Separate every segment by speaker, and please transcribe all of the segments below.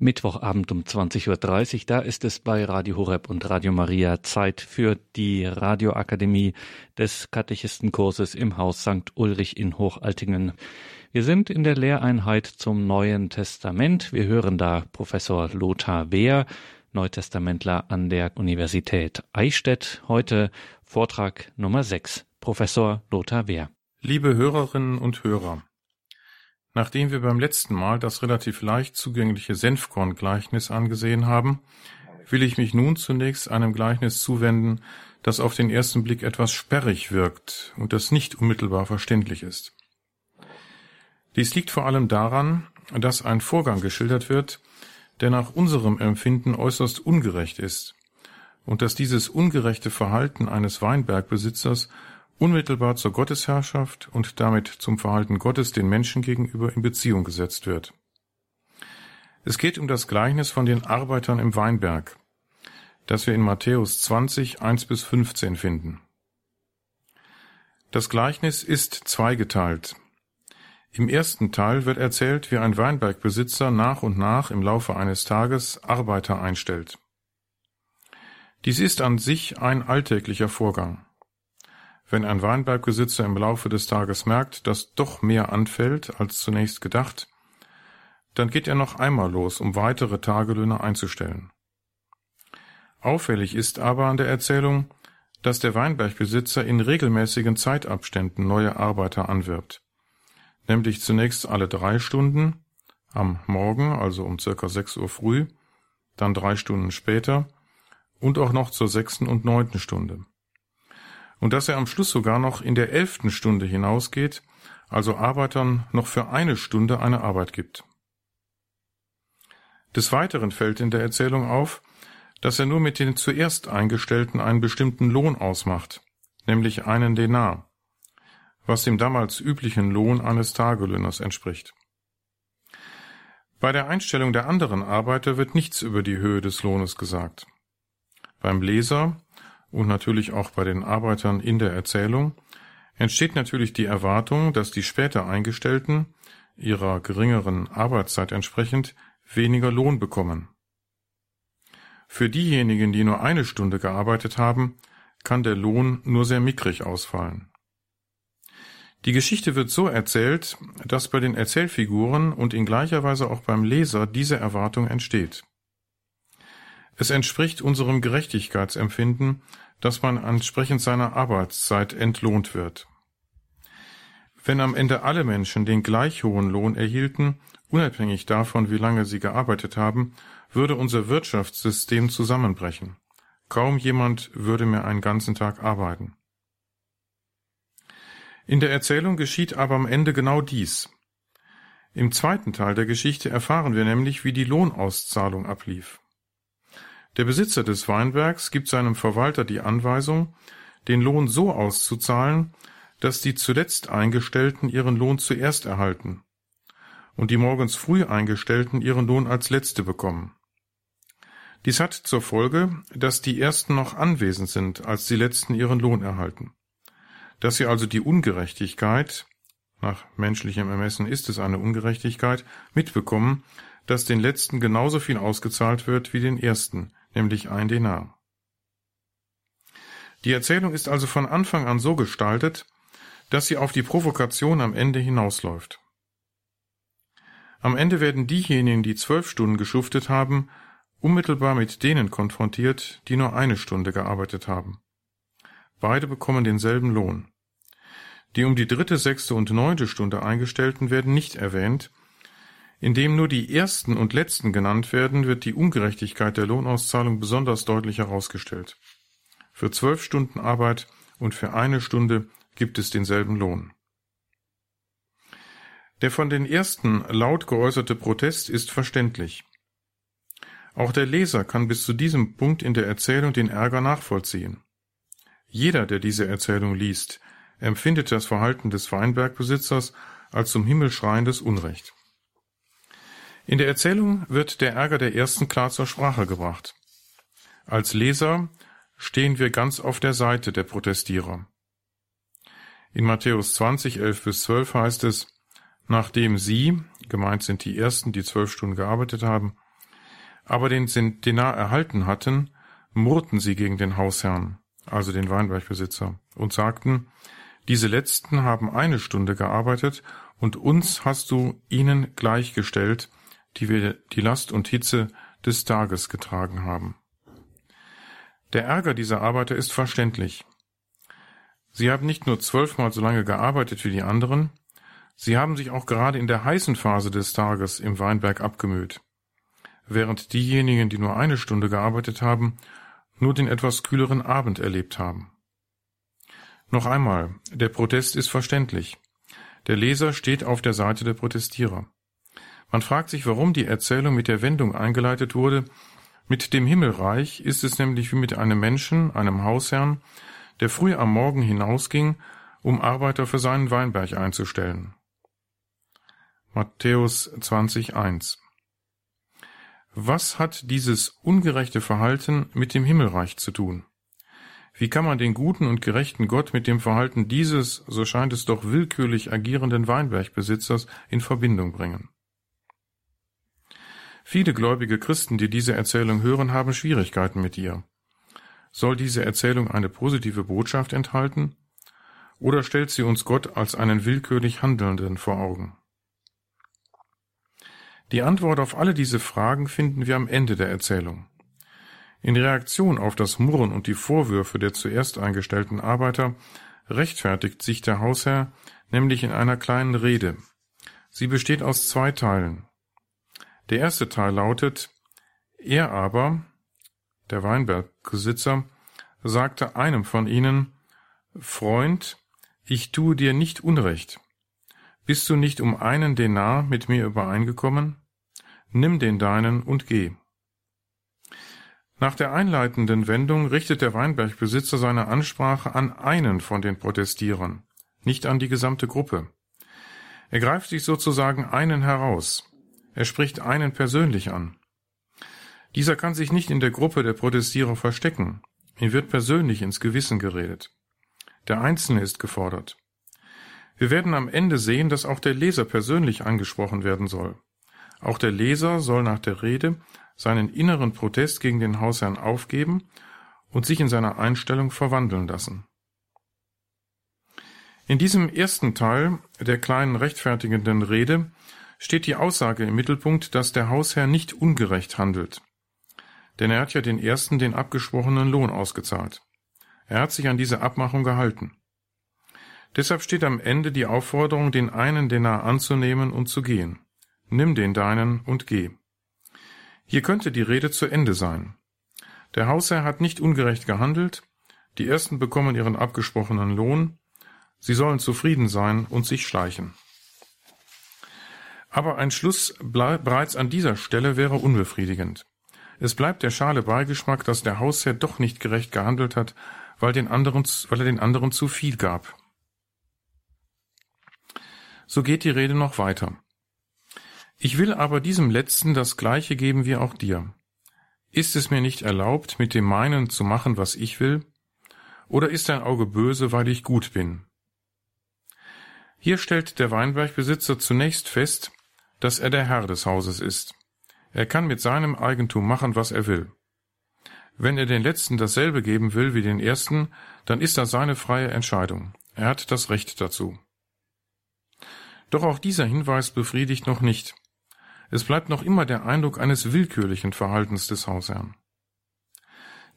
Speaker 1: Mittwochabend um 20.30 Uhr, da ist es bei Radio Horeb und Radio Maria Zeit für die Radioakademie des Katechistenkurses im Haus St. Ulrich in Hochaltingen. Wir sind in der Lehreinheit zum Neuen Testament. Wir hören da Professor Lothar Wehr, Neutestamentler an der Universität Eichstätt. Heute Vortrag Nummer 6. Professor Lothar Wehr.
Speaker 2: Liebe Hörerinnen und Hörer, Nachdem wir beim letzten Mal das relativ leicht zugängliche Senfkorn-Gleichnis angesehen haben, will ich mich nun zunächst einem Gleichnis zuwenden, das auf den ersten Blick etwas sperrig wirkt und das nicht unmittelbar verständlich ist. Dies liegt vor allem daran, dass ein Vorgang geschildert wird, der nach unserem Empfinden äußerst ungerecht ist und dass dieses ungerechte Verhalten eines Weinbergbesitzers unmittelbar zur Gottesherrschaft und damit zum Verhalten Gottes den Menschen gegenüber in Beziehung gesetzt wird. Es geht um das Gleichnis von den Arbeitern im Weinberg, das wir in Matthäus 20, 1 bis 15 finden. Das Gleichnis ist zweigeteilt. Im ersten Teil wird erzählt, wie ein Weinbergbesitzer nach und nach im Laufe eines Tages Arbeiter einstellt. Dies ist an sich ein alltäglicher Vorgang. Wenn ein Weinbergbesitzer im Laufe des Tages merkt, dass doch mehr anfällt als zunächst gedacht, dann geht er noch einmal los, um weitere Tagelöhne einzustellen. Auffällig ist aber an der Erzählung, dass der Weinbergbesitzer in regelmäßigen Zeitabständen neue Arbeiter anwirbt, nämlich zunächst alle drei Stunden, am Morgen, also um circa sechs Uhr früh, dann drei Stunden später und auch noch zur sechsten und neunten Stunde und dass er am Schluss sogar noch in der elften Stunde hinausgeht, also Arbeitern noch für eine Stunde eine Arbeit gibt. Des Weiteren fällt in der Erzählung auf, dass er nur mit den zuerst Eingestellten einen bestimmten Lohn ausmacht, nämlich einen Denar, was dem damals üblichen Lohn eines Tagelöhners entspricht. Bei der Einstellung der anderen Arbeiter wird nichts über die Höhe des Lohnes gesagt. Beim Leser und natürlich auch bei den Arbeitern in der Erzählung entsteht natürlich die Erwartung, dass die später Eingestellten ihrer geringeren Arbeitszeit entsprechend weniger Lohn bekommen. Für diejenigen, die nur eine Stunde gearbeitet haben, kann der Lohn nur sehr mickrig ausfallen. Die Geschichte wird so erzählt, dass bei den Erzählfiguren und in gleicher Weise auch beim Leser diese Erwartung entsteht. Es entspricht unserem Gerechtigkeitsempfinden, dass man entsprechend seiner Arbeitszeit entlohnt wird. Wenn am Ende alle Menschen den gleich hohen Lohn erhielten, unabhängig davon, wie lange sie gearbeitet haben, würde unser Wirtschaftssystem zusammenbrechen. Kaum jemand würde mehr einen ganzen Tag arbeiten. In der Erzählung geschieht aber am Ende genau dies. Im zweiten Teil der Geschichte erfahren wir nämlich, wie die Lohnauszahlung ablief. Der Besitzer des Weinbergs gibt seinem Verwalter die Anweisung, den Lohn so auszuzahlen, dass die zuletzt Eingestellten ihren Lohn zuerst erhalten und die morgens früh Eingestellten ihren Lohn als letzte bekommen. Dies hat zur Folge, dass die Ersten noch anwesend sind, als die Letzten ihren Lohn erhalten. Dass sie also die Ungerechtigkeit, nach menschlichem Ermessen ist es eine Ungerechtigkeit, mitbekommen, dass den Letzten genauso viel ausgezahlt wird wie den Ersten, nämlich ein Denar. Die Erzählung ist also von Anfang an so gestaltet, dass sie auf die Provokation am Ende hinausläuft. Am Ende werden diejenigen, die zwölf Stunden geschuftet haben, unmittelbar mit denen konfrontiert, die nur eine Stunde gearbeitet haben. Beide bekommen denselben Lohn. Die um die dritte, sechste und neunte Stunde Eingestellten werden nicht erwähnt, indem nur die ersten und letzten genannt werden, wird die Ungerechtigkeit der Lohnauszahlung besonders deutlich herausgestellt. Für zwölf Stunden Arbeit und für eine Stunde gibt es denselben Lohn. Der von den ersten laut geäußerte Protest ist verständlich. Auch der Leser kann bis zu diesem Punkt in der Erzählung den Ärger nachvollziehen. Jeder, der diese Erzählung liest, empfindet das Verhalten des Weinbergbesitzers als zum Himmel schreiendes Unrecht. In der Erzählung wird der Ärger der Ersten klar zur Sprache gebracht. Als Leser stehen wir ganz auf der Seite der Protestierer. In Matthäus 20, 11 bis 12 heißt es, nachdem sie, gemeint sind die Ersten, die zwölf Stunden gearbeitet haben, aber den Denar erhalten hatten, murrten sie gegen den Hausherrn, also den Weinbergbesitzer, und sagten, diese letzten haben eine Stunde gearbeitet, und uns hast du ihnen gleichgestellt, die wir die Last und Hitze des Tages getragen haben. Der Ärger dieser Arbeiter ist verständlich. Sie haben nicht nur zwölfmal so lange gearbeitet wie die anderen, sie haben sich auch gerade in der heißen Phase des Tages im Weinberg abgemüht, während diejenigen, die nur eine Stunde gearbeitet haben, nur den etwas kühleren Abend erlebt haben. Noch einmal, der Protest ist verständlich. Der Leser steht auf der Seite der Protestierer. Man fragt sich, warum die Erzählung mit der Wendung eingeleitet wurde, mit dem Himmelreich ist es nämlich wie mit einem Menschen, einem Hausherrn, der früh am Morgen hinausging, um Arbeiter für seinen Weinberg einzustellen. Matthäus 20,1 Was hat dieses ungerechte Verhalten mit dem Himmelreich zu tun? Wie kann man den guten und gerechten Gott mit dem Verhalten dieses, so scheint es doch willkürlich agierenden Weinbergbesitzers in Verbindung bringen? Viele gläubige Christen, die diese Erzählung hören, haben Schwierigkeiten mit ihr. Soll diese Erzählung eine positive Botschaft enthalten? Oder stellt sie uns Gott als einen willkürlich Handelnden vor Augen? Die Antwort auf alle diese Fragen finden wir am Ende der Erzählung. In Reaktion auf das Murren und die Vorwürfe der zuerst eingestellten Arbeiter rechtfertigt sich der Hausherr nämlich in einer kleinen Rede. Sie besteht aus zwei Teilen. Der erste Teil lautet, er aber, der Weinbergbesitzer, sagte einem von ihnen, Freund, ich tue dir nicht Unrecht. Bist du nicht um einen Denar mit mir übereingekommen? Nimm den deinen und geh. Nach der einleitenden Wendung richtet der Weinbergbesitzer seine Ansprache an einen von den Protestierern, nicht an die gesamte Gruppe. Er greift sich sozusagen einen heraus. Er spricht einen persönlich an. Dieser kann sich nicht in der Gruppe der Protestierer verstecken. Ihm wird persönlich ins Gewissen geredet. Der Einzelne ist gefordert. Wir werden am Ende sehen, dass auch der Leser persönlich angesprochen werden soll. Auch der Leser soll nach der Rede seinen inneren Protest gegen den Hausherrn aufgeben und sich in seiner Einstellung verwandeln lassen. In diesem ersten Teil der kleinen rechtfertigenden Rede steht die Aussage im Mittelpunkt, dass der Hausherr nicht ungerecht handelt. Denn er hat ja den ersten den abgesprochenen Lohn ausgezahlt. Er hat sich an diese Abmachung gehalten. Deshalb steht am Ende die Aufforderung, den einen Denar anzunehmen und zu gehen. Nimm den deinen und geh. Hier könnte die Rede zu Ende sein. Der Hausherr hat nicht ungerecht gehandelt, die Ersten bekommen ihren abgesprochenen Lohn, sie sollen zufrieden sein und sich schleichen. Aber ein Schluss bereits an dieser Stelle wäre unbefriedigend. Es bleibt der schale Beigeschmack, dass der Hausherr doch nicht gerecht gehandelt hat, weil, den anderen, weil er den anderen zu viel gab. So geht die Rede noch weiter. Ich will aber diesem Letzten das Gleiche geben wie auch dir. Ist es mir nicht erlaubt, mit dem meinen zu machen, was ich will? Oder ist dein Auge böse, weil ich gut bin? Hier stellt der Weinbergbesitzer zunächst fest, dass er der Herr des Hauses ist. Er kann mit seinem Eigentum machen, was er will. Wenn er den Letzten dasselbe geben will wie den Ersten, dann ist das seine freie Entscheidung. Er hat das Recht dazu. Doch auch dieser Hinweis befriedigt noch nicht. Es bleibt noch immer der Eindruck eines willkürlichen Verhaltens des Hausherrn.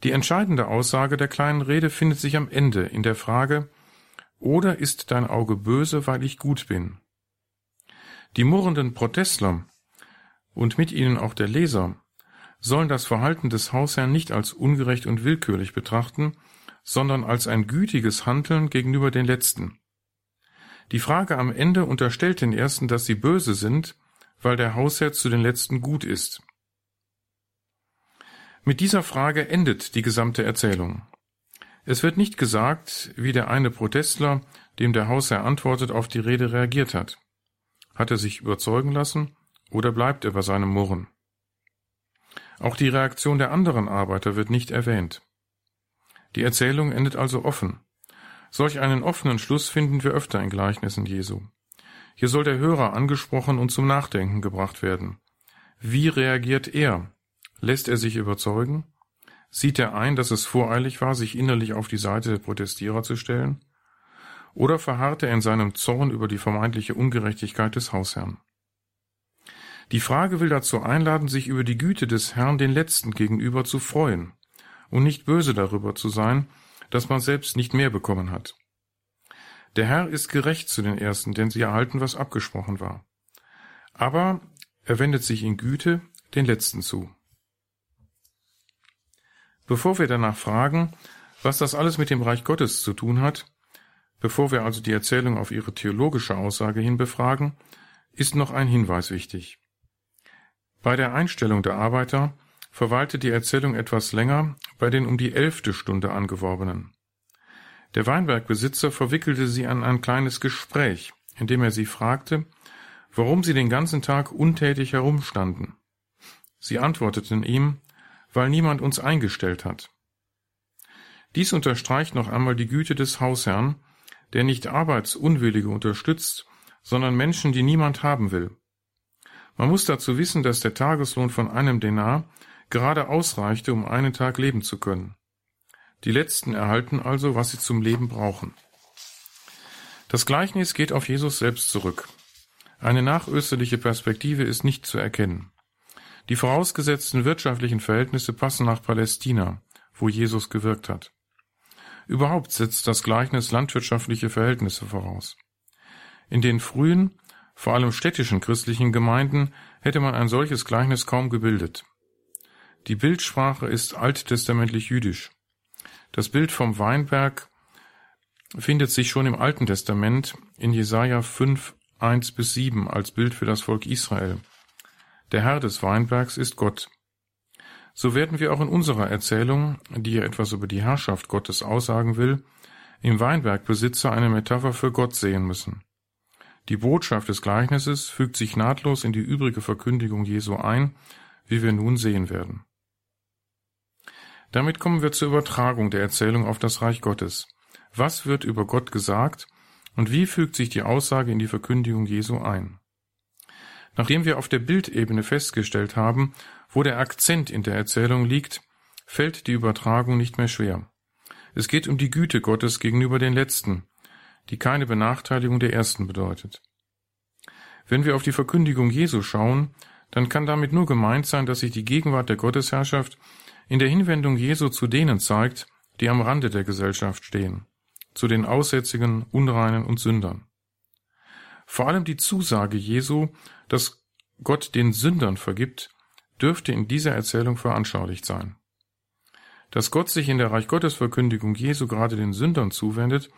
Speaker 2: Die entscheidende Aussage der kleinen Rede findet sich am Ende in der Frage, oder ist dein Auge böse, weil ich gut bin? Die murrenden Protestler und mit ihnen auch der Leser sollen das Verhalten des Hausherrn nicht als ungerecht und willkürlich betrachten, sondern als ein gütiges Handeln gegenüber den Letzten. Die Frage am Ende unterstellt den Ersten, dass sie böse sind, weil der Hausherr zu den Letzten gut ist. Mit dieser Frage endet die gesamte Erzählung. Es wird nicht gesagt, wie der eine Protestler, dem der Hausherr antwortet, auf die Rede reagiert hat. Hat er sich überzeugen lassen oder bleibt er bei seinem Murren? Auch die Reaktion der anderen Arbeiter wird nicht erwähnt. Die Erzählung endet also offen. Solch einen offenen Schluss finden wir öfter in Gleichnissen Jesu. Hier soll der Hörer angesprochen und zum Nachdenken gebracht werden. Wie reagiert er? Lässt er sich überzeugen? Sieht er ein, dass es voreilig war, sich innerlich auf die Seite der Protestierer zu stellen? Oder verharrt er in seinem Zorn über die vermeintliche Ungerechtigkeit des Hausherrn? Die Frage will dazu einladen, sich über die Güte des Herrn den Letzten gegenüber zu freuen und nicht böse darüber zu sein, dass man selbst nicht mehr bekommen hat. Der Herr ist gerecht zu den Ersten, denn sie erhalten, was abgesprochen war. Aber er wendet sich in Güte den Letzten zu. Bevor wir danach fragen, was das alles mit dem Reich Gottes zu tun hat, bevor wir also die Erzählung auf ihre theologische Aussage hin befragen, ist noch ein Hinweis wichtig. Bei der Einstellung der Arbeiter verweilte die Erzählung etwas länger bei den um die elfte Stunde angeworbenen. Der Weinbergbesitzer verwickelte sie an ein kleines Gespräch, in dem er sie fragte, warum sie den ganzen Tag untätig herumstanden. Sie antworteten ihm, weil niemand uns eingestellt hat. Dies unterstreicht noch einmal die Güte des Hausherrn, der nicht Arbeitsunwillige unterstützt, sondern Menschen, die niemand haben will. Man muss dazu wissen, dass der Tageslohn von einem Denar gerade ausreichte, um einen Tag leben zu können. Die Letzten erhalten also, was sie zum Leben brauchen. Das Gleichnis geht auf Jesus selbst zurück. Eine nachösterliche Perspektive ist nicht zu erkennen. Die vorausgesetzten wirtschaftlichen Verhältnisse passen nach Palästina, wo Jesus gewirkt hat. Überhaupt setzt das Gleichnis landwirtschaftliche Verhältnisse voraus. In den frühen, vor allem städtischen christlichen Gemeinden hätte man ein solches Gleichnis kaum gebildet. Die Bildsprache ist alttestamentlich jüdisch. Das Bild vom Weinberg findet sich schon im Alten Testament in Jesaja 5, 1 bis 7 als Bild für das Volk Israel. Der Herr des Weinbergs ist Gott. So werden wir auch in unserer Erzählung, die ja etwas über die Herrschaft Gottes aussagen will, im Weinbergbesitzer eine Metapher für Gott sehen müssen. Die Botschaft des Gleichnisses fügt sich nahtlos in die übrige Verkündigung Jesu ein, wie wir nun sehen werden. Damit kommen wir zur Übertragung der Erzählung auf das Reich Gottes. Was wird über Gott gesagt und wie fügt sich die Aussage in die Verkündigung Jesu ein? Nachdem wir auf der Bildebene festgestellt haben, wo der Akzent in der Erzählung liegt, fällt die Übertragung nicht mehr schwer. Es geht um die Güte Gottes gegenüber den Letzten, die keine Benachteiligung der Ersten bedeutet. Wenn wir auf die Verkündigung Jesu schauen, dann kann damit nur gemeint sein, dass sich die Gegenwart der Gottesherrschaft in der Hinwendung Jesu zu denen zeigt, die am Rande der Gesellschaft stehen, zu den Aussätzigen, Unreinen und Sündern. Vor allem die Zusage Jesu, dass Gott den Sündern vergibt, dürfte in dieser Erzählung veranschaulicht sein. Dass Gott sich in der Reich Gottes Verkündigung Jesu gerade den Sündern zuwendet,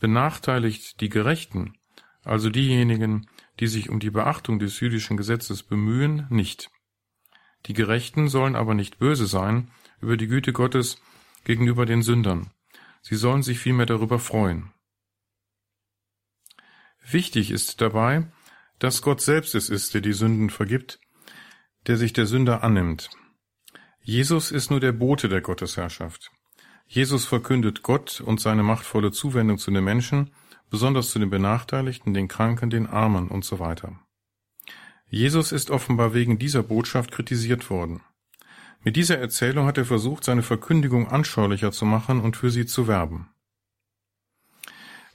Speaker 2: benachteiligt die Gerechten, also diejenigen, die sich um die Beachtung des jüdischen Gesetzes bemühen, nicht. Die Gerechten sollen aber nicht böse sein über die Güte Gottes gegenüber den Sündern. Sie sollen sich vielmehr darüber freuen. Wichtig ist dabei, dass Gott selbst es ist, der die Sünden vergibt, der sich der Sünder annimmt. Jesus ist nur der Bote der Gottesherrschaft. Jesus verkündet Gott und seine machtvolle Zuwendung zu den Menschen, besonders zu den Benachteiligten, den Kranken, den Armen und so weiter. Jesus ist offenbar wegen dieser Botschaft kritisiert worden. Mit dieser Erzählung hat er versucht, seine Verkündigung anschaulicher zu machen und für sie zu werben.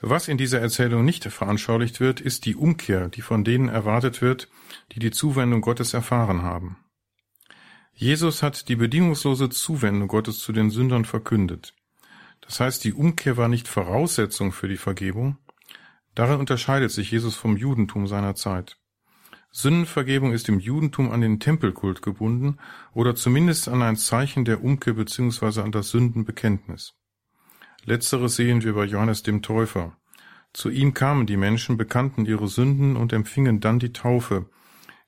Speaker 2: Was in dieser Erzählung nicht veranschaulicht wird, ist die Umkehr, die von denen erwartet wird, die die Zuwendung Gottes erfahren haben. Jesus hat die bedingungslose Zuwendung Gottes zu den Sündern verkündet. Das heißt, die Umkehr war nicht Voraussetzung für die Vergebung. Darin unterscheidet sich Jesus vom Judentum seiner Zeit. Sündenvergebung ist im Judentum an den Tempelkult gebunden oder zumindest an ein Zeichen der Umkehr bzw. an das Sündenbekenntnis. Letzteres sehen wir bei Johannes dem Täufer. Zu ihm kamen die Menschen, bekannten ihre Sünden und empfingen dann die Taufe,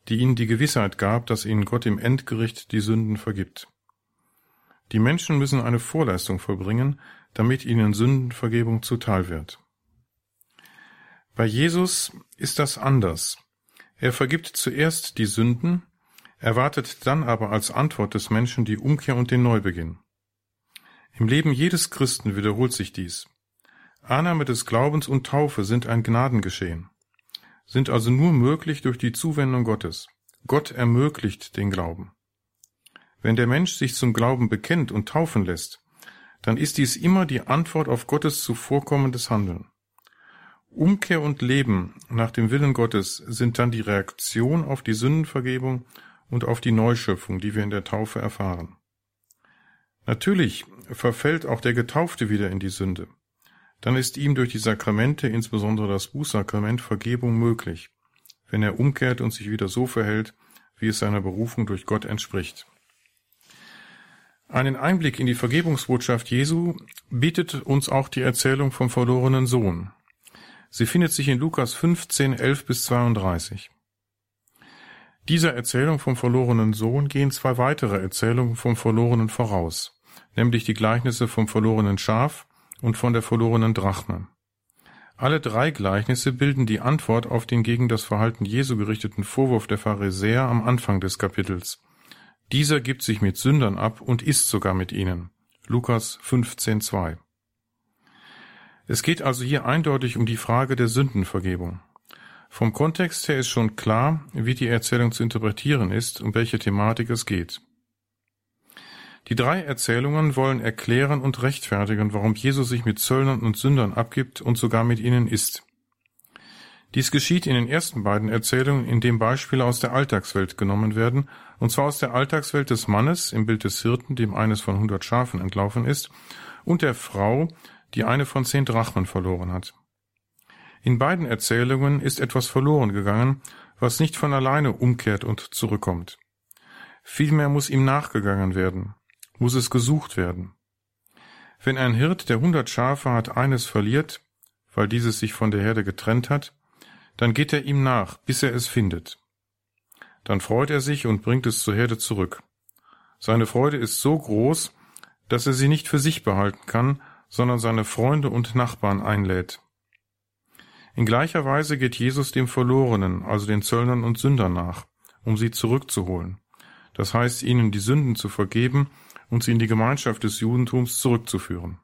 Speaker 2: die ihnen die Gewissheit gab, dass ihnen Gott im Endgericht die Sünden vergibt. Die Menschen müssen eine Vorleistung vollbringen, damit ihnen Sündenvergebung zuteil wird. Bei Jesus ist das anders. Er vergibt zuerst die Sünden, erwartet dann aber als Antwort des Menschen die Umkehr und den Neubeginn. Im Leben jedes Christen wiederholt sich dies. Annahme des Glaubens und Taufe sind ein Gnadengeschehen, sind also nur möglich durch die Zuwendung Gottes. Gott ermöglicht den Glauben. Wenn der Mensch sich zum Glauben bekennt und taufen lässt, dann ist dies immer die Antwort auf Gottes zuvorkommendes Handeln. Umkehr und Leben nach dem Willen Gottes sind dann die Reaktion auf die Sündenvergebung und auf die Neuschöpfung, die wir in der Taufe erfahren. Natürlich verfällt auch der Getaufte wieder in die Sünde. Dann ist ihm durch die Sakramente, insbesondere das Bußsakrament, Vergebung möglich, wenn er umkehrt und sich wieder so verhält, wie es seiner Berufung durch Gott entspricht. Einen Einblick in die Vergebungsbotschaft Jesu bietet uns auch die Erzählung vom verlorenen Sohn. Sie findet sich in Lukas 15, 11 bis 32. Dieser Erzählung vom verlorenen Sohn gehen zwei weitere Erzählungen vom Verlorenen voraus, nämlich die Gleichnisse vom verlorenen Schaf und von der verlorenen Drachme. Alle drei Gleichnisse bilden die Antwort auf den gegen das Verhalten Jesu gerichteten Vorwurf der Pharisäer am Anfang des Kapitels. Dieser gibt sich mit Sündern ab und isst sogar mit ihnen. Lukas 15,2. Es geht also hier eindeutig um die Frage der Sündenvergebung. Vom Kontext her ist schon klar, wie die Erzählung zu interpretieren ist, um welche Thematik es geht. Die drei Erzählungen wollen erklären und rechtfertigen, warum Jesus sich mit Zöllnern und Sündern abgibt und sogar mit ihnen isst. Dies geschieht in den ersten beiden Erzählungen, indem Beispiele aus der Alltagswelt genommen werden, und zwar aus der Alltagswelt des Mannes im Bild des Hirten, dem eines von hundert Schafen entlaufen ist, und der Frau, die eine von zehn Drachmen verloren hat. In beiden Erzählungen ist etwas verloren gegangen, was nicht von alleine umkehrt und zurückkommt. Vielmehr muss ihm nachgegangen werden, muss es gesucht werden. Wenn ein Hirt, der hundert Schafe hat, eines verliert, weil dieses sich von der Herde getrennt hat, dann geht er ihm nach, bis er es findet. Dann freut er sich und bringt es zur Herde zurück. Seine Freude ist so groß, dass er sie nicht für sich behalten kann, sondern seine Freunde und Nachbarn einlädt. In gleicher Weise geht Jesus dem Verlorenen, also den Zöllnern und Sündern nach, um sie zurückzuholen. Das heißt, ihnen die Sünden zu vergeben und sie in die Gemeinschaft des Judentums zurückzuführen.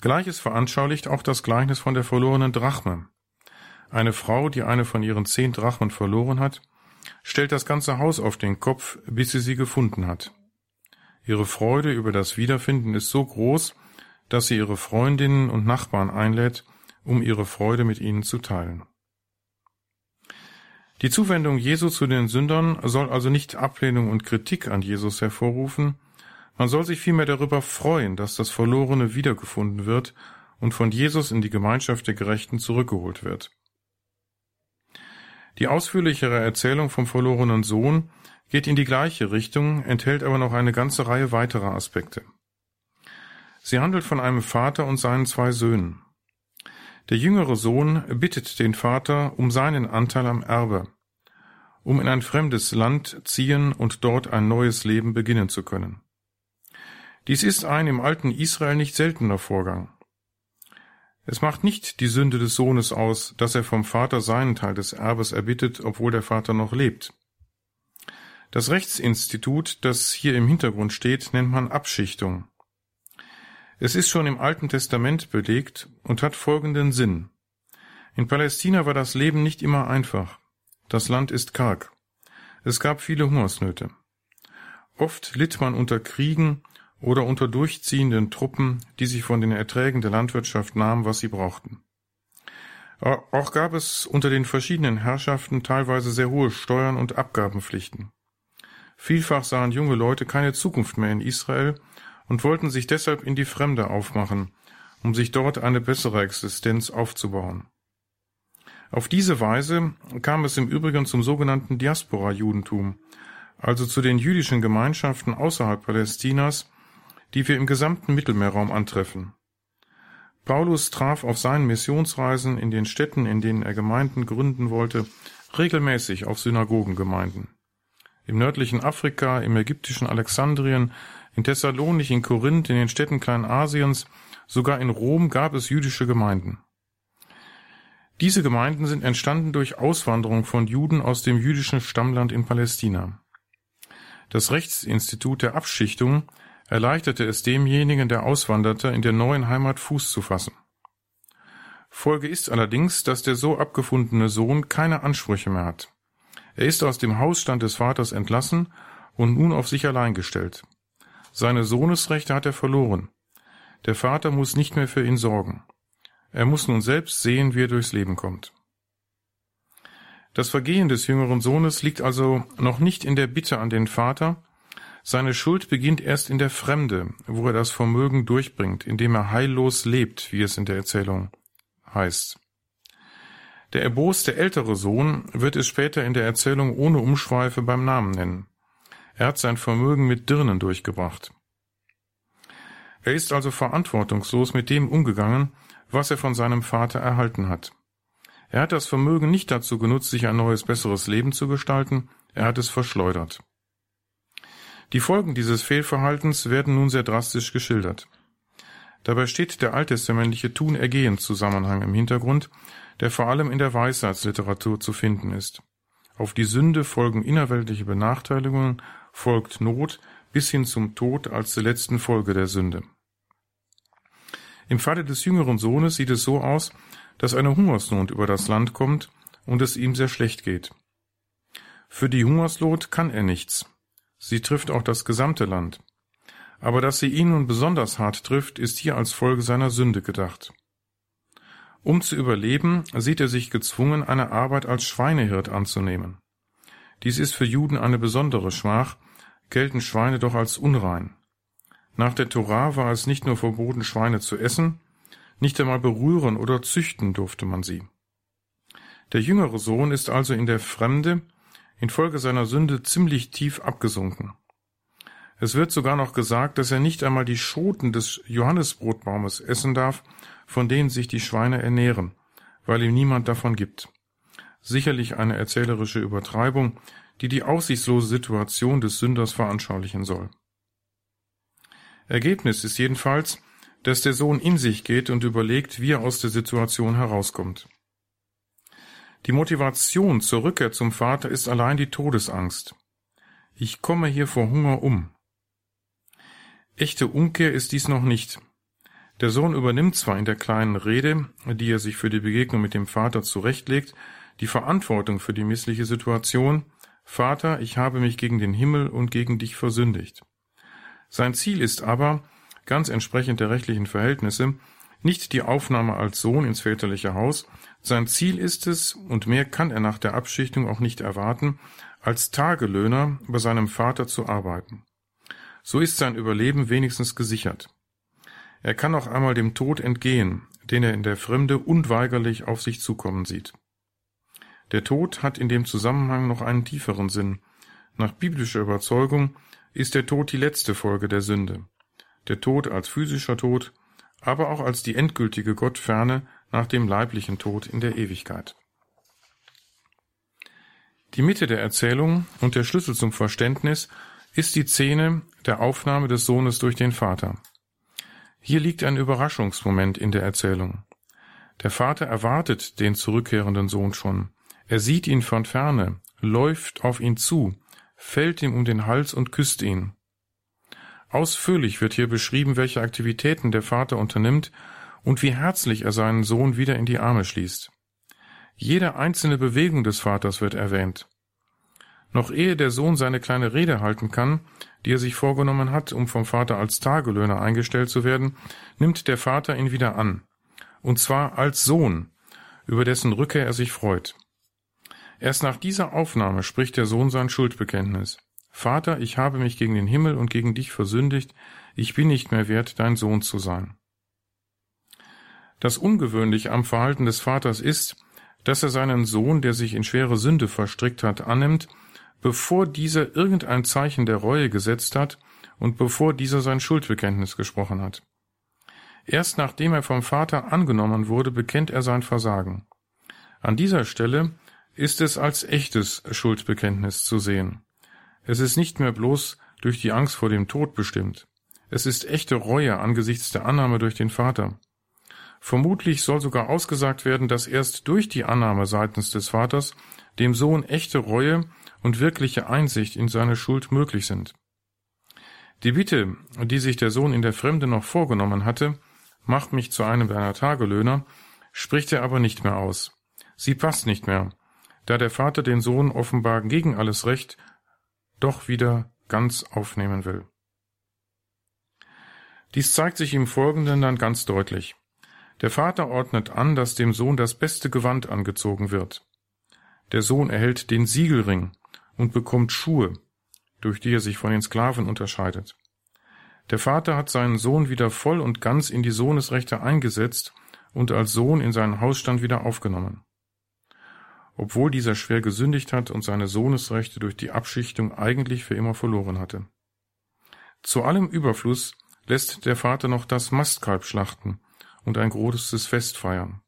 Speaker 2: Gleiches veranschaulicht auch das Gleichnis von der verlorenen Drachme. Eine Frau, die eine von ihren zehn Drachmen verloren hat, stellt das ganze Haus auf den Kopf, bis sie sie gefunden hat. Ihre Freude über das Wiederfinden ist so groß, dass sie ihre Freundinnen und Nachbarn einlädt, um ihre Freude mit ihnen zu teilen. Die Zuwendung Jesu zu den Sündern soll also nicht Ablehnung und Kritik an Jesus hervorrufen, man soll sich vielmehr darüber freuen, dass das Verlorene wiedergefunden wird und von Jesus in die Gemeinschaft der Gerechten zurückgeholt wird. Die ausführlichere Erzählung vom verlorenen Sohn geht in die gleiche Richtung, enthält aber noch eine ganze Reihe weiterer Aspekte. Sie handelt von einem Vater und seinen zwei Söhnen. Der jüngere Sohn bittet den Vater um seinen Anteil am Erbe, um in ein fremdes Land ziehen und dort ein neues Leben beginnen zu können. Dies ist ein im alten Israel nicht seltener Vorgang. Es macht nicht die Sünde des Sohnes aus, dass er vom Vater seinen Teil des Erbes erbittet, obwohl der Vater noch lebt. Das Rechtsinstitut, das hier im Hintergrund steht, nennt man Abschichtung. Es ist schon im Alten Testament belegt und hat folgenden Sinn. In Palästina war das Leben nicht immer einfach. Das Land ist karg. Es gab viele Hungersnöte. Oft litt man unter Kriegen oder unter durchziehenden Truppen, die sich von den Erträgen der Landwirtschaft nahmen, was sie brauchten. Auch gab es unter den verschiedenen Herrschaften teilweise sehr hohe Steuern und Abgabenpflichten. Vielfach sahen junge Leute keine Zukunft mehr in Israel und wollten sich deshalb in die Fremde aufmachen, um sich dort eine bessere Existenz aufzubauen. Auf diese Weise kam es im Übrigen zum sogenannten Diaspora-Judentum, also zu den jüdischen Gemeinschaften außerhalb Palästinas, die wir im gesamten Mittelmeerraum antreffen. Paulus traf auf seinen Missionsreisen in den Städten, in denen er Gemeinden gründen wollte, regelmäßig auf Synagogengemeinden. Im nördlichen Afrika, im ägyptischen Alexandrien, in Thessalonich, in Korinth, in den Städten Kleinasiens, sogar in Rom gab es jüdische Gemeinden. Diese Gemeinden sind entstanden durch Auswanderung von Juden aus dem jüdischen Stammland in Palästina. Das Rechtsinstitut der Abschichtung erleichterte es demjenigen, der auswanderte, in der neuen Heimat Fuß zu fassen. Folge ist allerdings, dass der so abgefundene Sohn keine Ansprüche mehr hat. Er ist aus dem Hausstand des Vaters entlassen und nun auf sich allein gestellt. Seine Sohnesrechte hat er verloren. Der Vater muss nicht mehr für ihn sorgen. Er muss nun selbst sehen, wie er durchs Leben kommt. Das Vergehen des jüngeren Sohnes liegt also noch nicht in der Bitte an den Vater, seine Schuld beginnt erst in der Fremde, wo er das Vermögen durchbringt, indem er heillos lebt, wie es in der Erzählung heißt. Der erboste ältere Sohn wird es später in der Erzählung ohne Umschweife beim Namen nennen. Er hat sein Vermögen mit Dirnen durchgebracht. Er ist also verantwortungslos mit dem umgegangen, was er von seinem Vater erhalten hat. Er hat das Vermögen nicht dazu genutzt, sich ein neues, besseres Leben zu gestalten, er hat es verschleudert. Die Folgen dieses Fehlverhaltens werden nun sehr drastisch geschildert. Dabei steht der alttestamentliche Tun-Ergehen-Zusammenhang im Hintergrund, der vor allem in der Weisheitsliteratur zu finden ist. Auf die Sünde folgen innerweltliche Benachteiligungen, folgt Not bis hin zum Tod als der letzten Folge der Sünde. Im Falle des jüngeren Sohnes sieht es so aus, dass eine Hungersnot über das Land kommt und es ihm sehr schlecht geht. Für die Hungersnot kann er nichts. Sie trifft auch das gesamte Land. Aber dass sie ihn nun besonders hart trifft, ist hier als Folge seiner Sünde gedacht. Um zu überleben, sieht er sich gezwungen, eine Arbeit als Schweinehirt anzunehmen. Dies ist für Juden eine besondere Schmach, gelten Schweine doch als unrein. Nach der Torah war es nicht nur verboten, Schweine zu essen, nicht einmal berühren oder züchten durfte man sie. Der jüngere Sohn ist also in der Fremde infolge seiner Sünde ziemlich tief abgesunken. Es wird sogar noch gesagt, dass er nicht einmal die Schoten des Johannesbrotbaumes essen darf, von denen sich die Schweine ernähren, weil ihm niemand davon gibt. Sicherlich eine erzählerische Übertreibung, die die aussichtslose Situation des Sünders veranschaulichen soll. Ergebnis ist jedenfalls, dass der Sohn in sich geht und überlegt, wie er aus der Situation herauskommt. Die Motivation zur Rückkehr zum Vater ist allein die Todesangst. Ich komme hier vor Hunger um. Echte Umkehr ist dies noch nicht. Der Sohn übernimmt zwar in der kleinen Rede, die er sich für die Begegnung mit dem Vater zurechtlegt, die Verantwortung für die missliche Situation, Vater, ich habe mich gegen den Himmel und gegen dich versündigt. Sein Ziel ist aber, ganz entsprechend der rechtlichen Verhältnisse, nicht die Aufnahme als Sohn ins väterliche Haus, sein Ziel ist es, und mehr kann er nach der Abschichtung auch nicht erwarten, als Tagelöhner bei seinem Vater zu arbeiten. So ist sein Überleben wenigstens gesichert. Er kann auch einmal dem Tod entgehen, den er in der Fremde unweigerlich auf sich zukommen sieht. Der Tod hat in dem Zusammenhang noch einen tieferen Sinn. Nach biblischer Überzeugung ist der Tod die letzte Folge der Sünde. Der Tod als physischer Tod, aber auch als die endgültige Gottferne nach dem leiblichen Tod in der Ewigkeit. Die Mitte der Erzählung und der Schlüssel zum Verständnis ist die Szene der Aufnahme des Sohnes durch den Vater. Hier liegt ein Überraschungsmoment in der Erzählung. Der Vater erwartet den zurückkehrenden Sohn schon. Er sieht ihn von ferne, läuft auf ihn zu, fällt ihm um den Hals und küsst ihn. Ausführlich wird hier beschrieben, welche Aktivitäten der Vater unternimmt, und wie herzlich er seinen Sohn wieder in die Arme schließt. Jede einzelne Bewegung des Vaters wird erwähnt. Noch ehe der Sohn seine kleine Rede halten kann, die er sich vorgenommen hat, um vom Vater als Tagelöhner eingestellt zu werden, nimmt der Vater ihn wieder an. Und zwar als Sohn, über dessen Rückkehr er sich freut. Erst nach dieser Aufnahme spricht der Sohn sein Schuldbekenntnis. Vater, ich habe mich gegen den Himmel und gegen dich versündigt, ich bin nicht mehr wert, dein Sohn zu sein. Das Ungewöhnliche am Verhalten des Vaters ist, dass er seinen Sohn, der sich in schwere Sünde verstrickt hat, annimmt, bevor dieser irgendein Zeichen der Reue gesetzt hat und bevor dieser sein Schuldbekenntnis gesprochen hat. Erst nachdem er vom Vater angenommen wurde, bekennt er sein Versagen. An dieser Stelle ist es als echtes Schuldbekenntnis zu sehen. Es ist nicht mehr bloß durch die Angst vor dem Tod bestimmt. Es ist echte Reue angesichts der Annahme durch den Vater. Vermutlich soll sogar ausgesagt werden, dass erst durch die Annahme seitens des Vaters dem Sohn echte Reue und wirkliche Einsicht in seine Schuld möglich sind. Die Bitte, die sich der Sohn in der Fremde noch vorgenommen hatte, macht mich zu einem deiner Tagelöhner, spricht er aber nicht mehr aus. Sie passt nicht mehr, da der Vater den Sohn offenbar gegen alles Recht doch wieder ganz aufnehmen will. Dies zeigt sich im Folgenden dann ganz deutlich. Der Vater ordnet an, dass dem Sohn das beste Gewand angezogen wird. Der Sohn erhält den Siegelring und bekommt Schuhe, durch die er sich von den Sklaven unterscheidet. Der Vater hat seinen Sohn wieder voll und ganz in die Sohnesrechte eingesetzt und als Sohn in seinen Hausstand wieder aufgenommen. Obwohl dieser schwer gesündigt hat und seine Sohnesrechte durch die Abschichtung eigentlich für immer verloren hatte. Zu allem Überfluss lässt der Vater noch das Mastkalb schlachten und ein großes Fest feiern.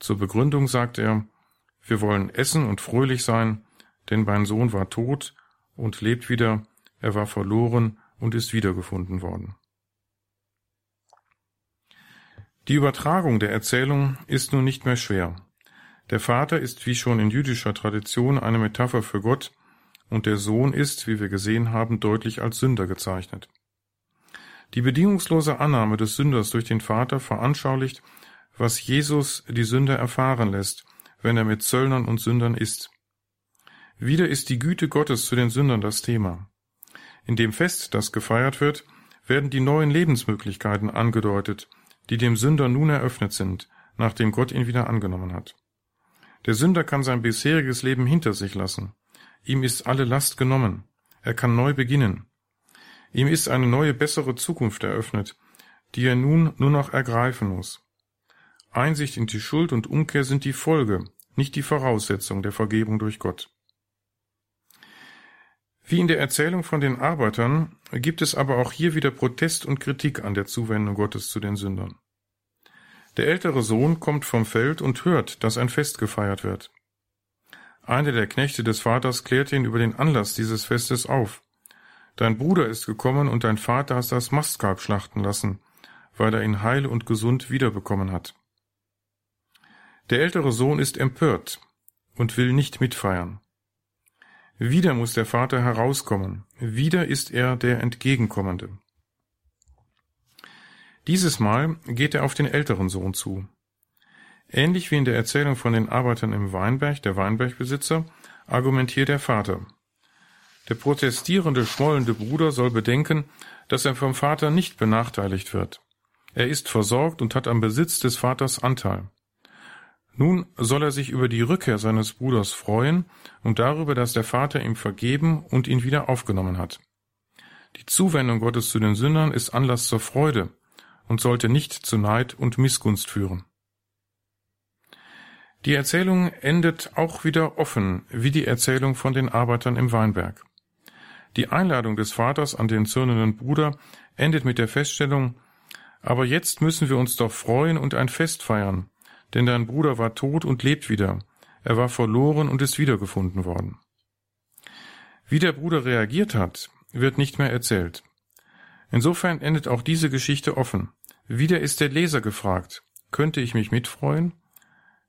Speaker 2: Zur Begründung sagt er, wir wollen essen und fröhlich sein, denn mein Sohn war tot und lebt wieder, er war verloren und ist wiedergefunden worden. Die Übertragung der Erzählung ist nun nicht mehr schwer. Der Vater ist wie schon in jüdischer Tradition eine Metapher für Gott und der Sohn ist, wie wir gesehen haben, deutlich als Sünder gezeichnet. Die bedingungslose Annahme des Sünders durch den Vater veranschaulicht, was Jesus die Sünder erfahren lässt, wenn er mit Zöllnern und Sündern ist. Wieder ist die Güte Gottes zu den Sündern das Thema. In dem Fest, das gefeiert wird, werden die neuen Lebensmöglichkeiten angedeutet, die dem Sünder nun eröffnet sind, nachdem Gott ihn wieder angenommen hat. Der Sünder kann sein bisheriges Leben hinter sich lassen. Ihm ist alle Last genommen. Er kann neu beginnen. Ihm ist eine neue, bessere Zukunft eröffnet, die er nun nur noch ergreifen muss. Einsicht in die Schuld und Umkehr sind die Folge, nicht die Voraussetzung der Vergebung durch Gott. Wie in der Erzählung von den Arbeitern gibt es aber auch hier wieder Protest und Kritik an der Zuwendung Gottes zu den Sündern. Der ältere Sohn kommt vom Feld und hört, dass ein Fest gefeiert wird. Einer der Knechte des Vaters klärt ihn über den Anlass dieses Festes auf. Dein Bruder ist gekommen und dein Vater hast das Mastkalb schlachten lassen, weil er ihn heil und gesund wiederbekommen hat. Der ältere Sohn ist empört und will nicht mitfeiern. Wieder muss der Vater herauskommen, wieder ist er der Entgegenkommende. Dieses Mal geht er auf den älteren Sohn zu. Ähnlich wie in der Erzählung von den Arbeitern im Weinberg, der Weinbergbesitzer, argumentiert der Vater. Der protestierende, schmollende Bruder soll bedenken, dass er vom Vater nicht benachteiligt wird. Er ist versorgt und hat am Besitz des Vaters Anteil. Nun soll er sich über die Rückkehr seines Bruders freuen und darüber, dass der Vater ihm vergeben und ihn wieder aufgenommen hat. Die Zuwendung Gottes zu den Sündern ist Anlass zur Freude und sollte nicht zu Neid und Missgunst führen. Die Erzählung endet auch wieder offen, wie die Erzählung von den Arbeitern im Weinberg. Die Einladung des Vaters an den zürnenden Bruder endet mit der Feststellung, aber jetzt müssen wir uns doch freuen und ein Fest feiern, denn dein Bruder war tot und lebt wieder, er war verloren und ist wiedergefunden worden. Wie der Bruder reagiert hat, wird nicht mehr erzählt. Insofern endet auch diese Geschichte offen. Wieder ist der Leser gefragt, könnte ich mich mitfreuen?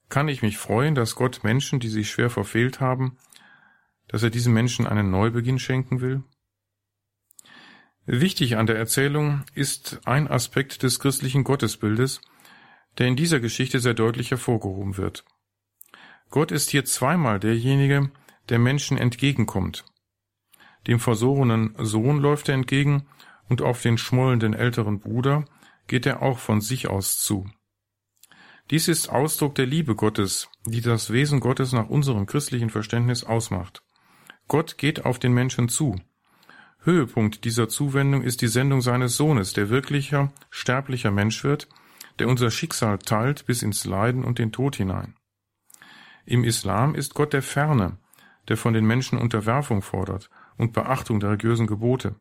Speaker 2: Kann ich mich freuen, dass Gott Menschen, die sich schwer verfehlt haben, dass er diesen Menschen einen Neubeginn schenken will? Wichtig an der Erzählung ist ein Aspekt des christlichen Gottesbildes, der in dieser Geschichte sehr deutlich hervorgehoben wird. Gott ist hier zweimal derjenige, der Menschen entgegenkommt. Dem versorenen Sohn läuft er entgegen und auf den schmollenden älteren Bruder geht er auch von sich aus zu. Dies ist Ausdruck der Liebe Gottes, die das Wesen Gottes nach unserem christlichen Verständnis ausmacht. Gott geht auf den Menschen zu. Höhepunkt dieser Zuwendung ist die Sendung seines Sohnes, der wirklicher, sterblicher Mensch wird, der unser Schicksal teilt bis ins Leiden und den Tod hinein. Im Islam ist Gott der Ferne, der von den Menschen Unterwerfung fordert und Beachtung der religiösen Gebote.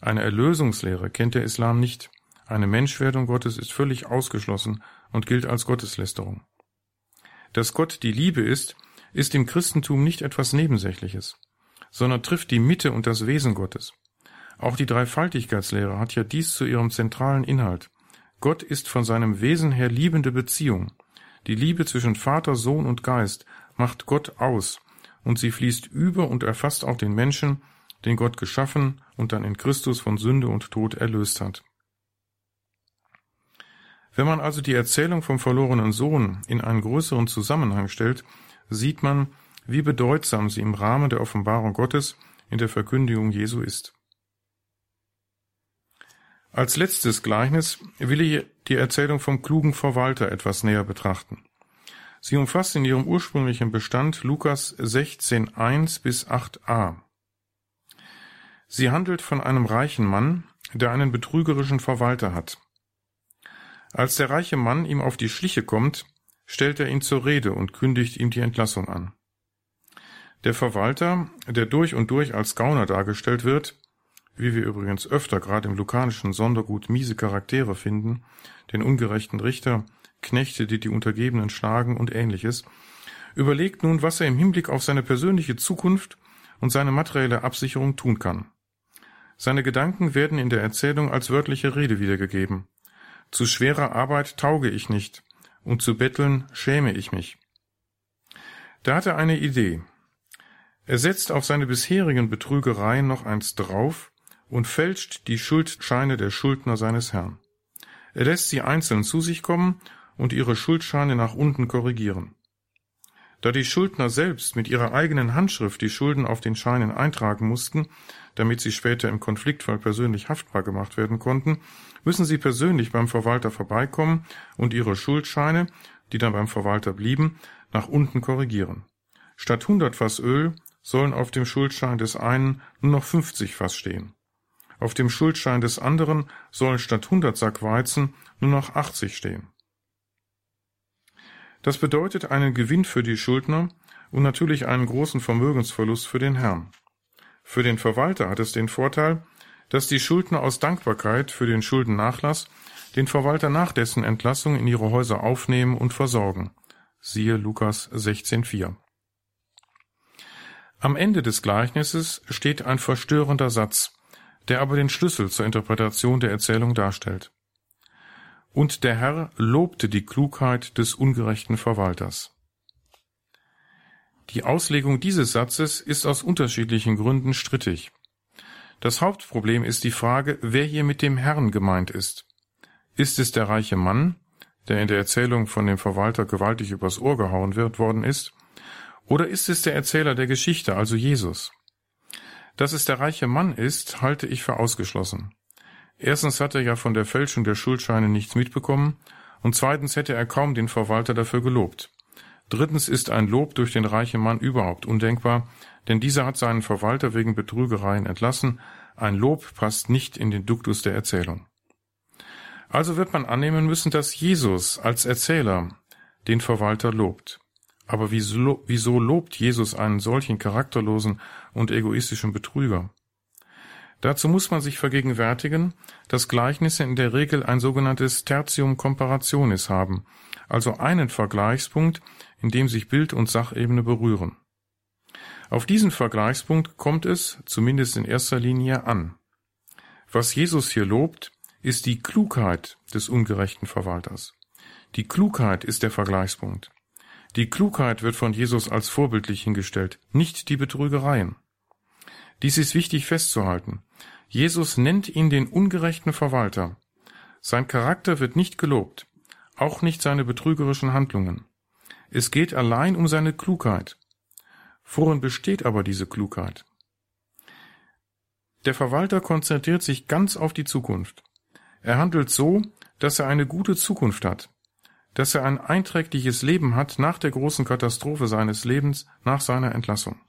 Speaker 2: Eine Erlösungslehre kennt der Islam nicht. Eine Menschwerdung Gottes ist völlig ausgeschlossen und gilt als Gotteslästerung. Dass Gott die Liebe ist, ist im Christentum nicht etwas Nebensächliches sondern trifft die Mitte und das Wesen Gottes. Auch die Dreifaltigkeitslehre hat ja dies zu ihrem zentralen Inhalt. Gott ist von seinem Wesen her liebende Beziehung. Die Liebe zwischen Vater, Sohn und Geist macht Gott aus, und sie fließt über und erfasst auch den Menschen, den Gott geschaffen und dann in Christus von Sünde und Tod erlöst hat. Wenn man also die Erzählung vom verlorenen Sohn in einen größeren Zusammenhang stellt, sieht man, wie bedeutsam sie im Rahmen der Offenbarung Gottes in der Verkündigung Jesu ist. Als letztes Gleichnis will ich die Erzählung vom klugen Verwalter etwas näher betrachten. Sie umfasst in ihrem ursprünglichen Bestand Lukas 16.1 bis 8a. Sie handelt von einem reichen Mann, der einen betrügerischen Verwalter hat. Als der reiche Mann ihm auf die Schliche kommt, stellt er ihn zur Rede und kündigt ihm die Entlassung an. Der Verwalter, der durch und durch als Gauner dargestellt wird, wie wir übrigens öfter gerade im lukanischen Sondergut miese Charaktere finden, den ungerechten Richter, Knechte, die die Untergebenen schlagen und ähnliches, überlegt nun, was er im Hinblick auf seine persönliche Zukunft und seine materielle Absicherung tun kann. Seine Gedanken werden in der Erzählung als wörtliche Rede wiedergegeben. Zu schwerer Arbeit tauge ich nicht, und zu betteln schäme ich mich. Da hat er eine Idee. Er setzt auf seine bisherigen Betrügereien noch eins drauf und fälscht die Schuldscheine der Schuldner seines Herrn. Er lässt sie einzeln zu sich kommen und ihre Schuldscheine nach unten korrigieren. Da die Schuldner selbst mit ihrer eigenen Handschrift die Schulden auf den Scheinen eintragen mussten, damit sie später im Konfliktfall persönlich haftbar gemacht werden konnten, müssen sie persönlich beim Verwalter vorbeikommen und ihre Schuldscheine, die dann beim Verwalter blieben, nach unten korrigieren. Statt 100 Fass Öl sollen auf dem Schuldschein des einen nur noch 50 Fass stehen. Auf dem Schuldschein des anderen sollen statt 100 Sack Weizen nur noch 80 stehen. Das bedeutet einen Gewinn für die Schuldner und natürlich einen großen Vermögensverlust für den Herrn. Für den Verwalter hat es den Vorteil, dass die Schuldner aus Dankbarkeit für den Schuldennachlass den Verwalter nach dessen Entlassung in ihre Häuser aufnehmen und versorgen. Siehe Lukas 16,4. Am Ende des Gleichnisses steht ein verstörender Satz, der aber den Schlüssel zur Interpretation der Erzählung darstellt. Und der Herr lobte die Klugheit des ungerechten Verwalters. Die Auslegung dieses Satzes ist aus unterschiedlichen Gründen strittig. Das Hauptproblem ist die Frage, wer hier mit dem Herrn gemeint ist. Ist es der reiche Mann, der in der Erzählung von dem Verwalter gewaltig übers Ohr gehauen wird worden ist, oder ist es der Erzähler der Geschichte, also Jesus? Dass es der reiche Mann ist, halte ich für ausgeschlossen. Erstens hat er ja von der Fälschung der Schuldscheine nichts mitbekommen, und zweitens hätte er kaum den Verwalter dafür gelobt. Drittens ist ein Lob durch den reichen Mann überhaupt undenkbar, denn dieser hat seinen Verwalter wegen Betrügereien entlassen. Ein Lob passt nicht in den Duktus der Erzählung. Also wird man annehmen müssen, dass Jesus als Erzähler den Verwalter lobt. Aber wieso, lobt Jesus einen solchen charakterlosen und egoistischen Betrüger? Dazu muss man sich vergegenwärtigen, dass Gleichnisse in der Regel ein sogenanntes Tertium comparationis haben, also einen Vergleichspunkt, in dem sich Bild und Sachebene berühren. Auf diesen Vergleichspunkt kommt es, zumindest in erster Linie, an. Was Jesus hier lobt, ist die Klugheit des ungerechten Verwalters. Die Klugheit ist der Vergleichspunkt. Die Klugheit wird von Jesus als vorbildlich hingestellt, nicht die Betrügereien. Dies ist wichtig festzuhalten. Jesus nennt ihn den ungerechten Verwalter. Sein Charakter wird nicht gelobt, auch nicht seine betrügerischen Handlungen. Es geht allein um seine Klugheit. Worin besteht aber diese Klugheit? Der Verwalter konzentriert sich ganz auf die Zukunft. Er handelt so, dass er eine gute Zukunft hat, dass er ein einträgliches Leben hat nach der großen Katastrophe seines Lebens, nach seiner Entlassung.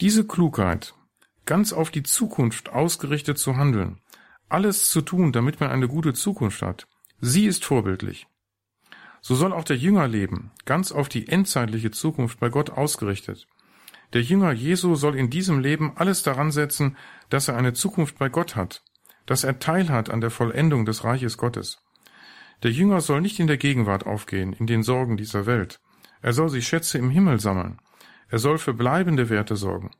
Speaker 2: Diese Klugheit, ganz auf die Zukunft ausgerichtet zu handeln, alles zu tun, damit man eine gute Zukunft hat, sie ist vorbildlich. So soll auch der Jünger leben, ganz auf die endzeitliche Zukunft bei Gott ausgerichtet. Der Jünger Jesu soll in diesem Leben alles daran setzen, dass er eine Zukunft bei Gott hat, dass er teilhat an der Vollendung des Reiches Gottes. Der Jünger soll nicht in der Gegenwart aufgehen, in den Sorgen dieser Welt. Er soll sich Schätze im Himmel sammeln. Er soll für bleibende Werte sorgen.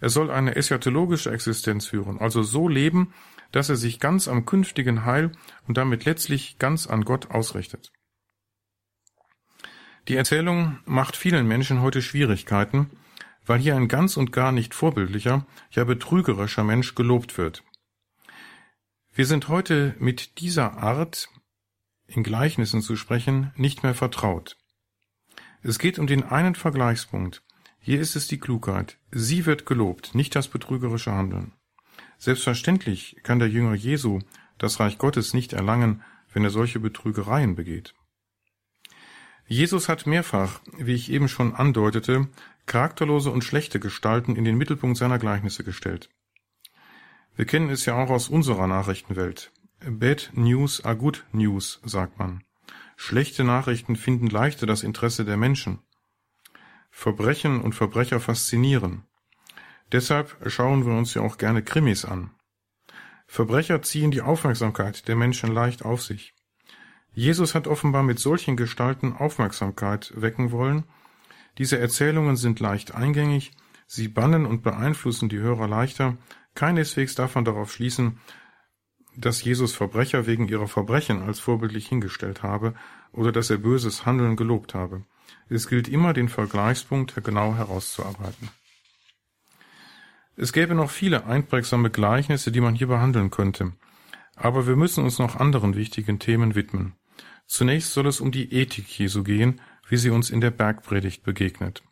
Speaker 2: Er soll eine eschatologische Existenz führen, also so leben, dass er sich ganz am künftigen Heil und damit letztlich ganz an Gott ausrichtet. Die Erzählung macht vielen Menschen heute Schwierigkeiten, weil hier ein ganz und gar nicht vorbildlicher, ja betrügerischer Mensch gelobt wird. Wir sind heute mit dieser Art, in Gleichnissen zu sprechen, nicht mehr vertraut. Es geht um den einen Vergleichspunkt. Hier ist es die Klugheit. Sie wird gelobt, nicht das betrügerische Handeln. Selbstverständlich kann der Jünger Jesu das Reich Gottes nicht erlangen, wenn er solche Betrügereien begeht. Jesus hat mehrfach, wie ich eben schon andeutete, charakterlose und schlechte Gestalten in den Mittelpunkt seiner Gleichnisse gestellt. Wir kennen es ja auch aus unserer Nachrichtenwelt. Bad News are good news, sagt man. Schlechte Nachrichten finden leichter das Interesse der Menschen. Verbrechen und Verbrecher faszinieren. Deshalb schauen wir uns ja auch gerne Krimis an. Verbrecher ziehen die Aufmerksamkeit der Menschen leicht auf sich. Jesus hat offenbar mit solchen Gestalten Aufmerksamkeit wecken wollen. Diese Erzählungen sind leicht eingängig, sie bannen und beeinflussen die Hörer leichter, keineswegs davon darauf schließen, dass Jesus Verbrecher wegen ihrer Verbrechen als vorbildlich hingestellt habe oder dass er böses Handeln gelobt habe. Es gilt immer, den Vergleichspunkt genau herauszuarbeiten. Es gäbe noch viele einprägsame Gleichnisse, die man hier behandeln könnte. Aber wir müssen uns noch anderen wichtigen Themen widmen. Zunächst soll es um die Ethik Jesu gehen, wie sie uns in der Bergpredigt begegnet.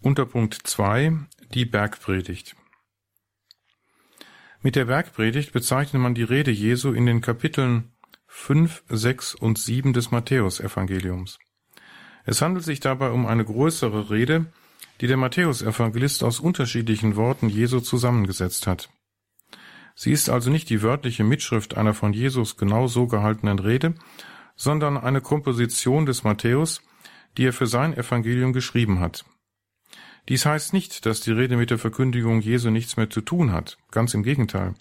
Speaker 2: Unter Punkt 2 die Bergpredigt. Mit der Bergpredigt bezeichnet man die Rede Jesu in den Kapiteln 5, 6 und 7 des Matthäusevangeliums. Es handelt sich dabei um eine größere Rede, die der Matthäusevangelist aus unterschiedlichen Worten Jesu zusammengesetzt hat. Sie ist also nicht die wörtliche Mitschrift einer von Jesus genau so gehaltenen Rede, sondern eine Komposition des Matthäus, die er für sein Evangelium geschrieben hat. Dies heißt nicht, dass die Rede mit der Verkündigung Jesu nichts mehr zu tun hat, ganz im Gegenteil.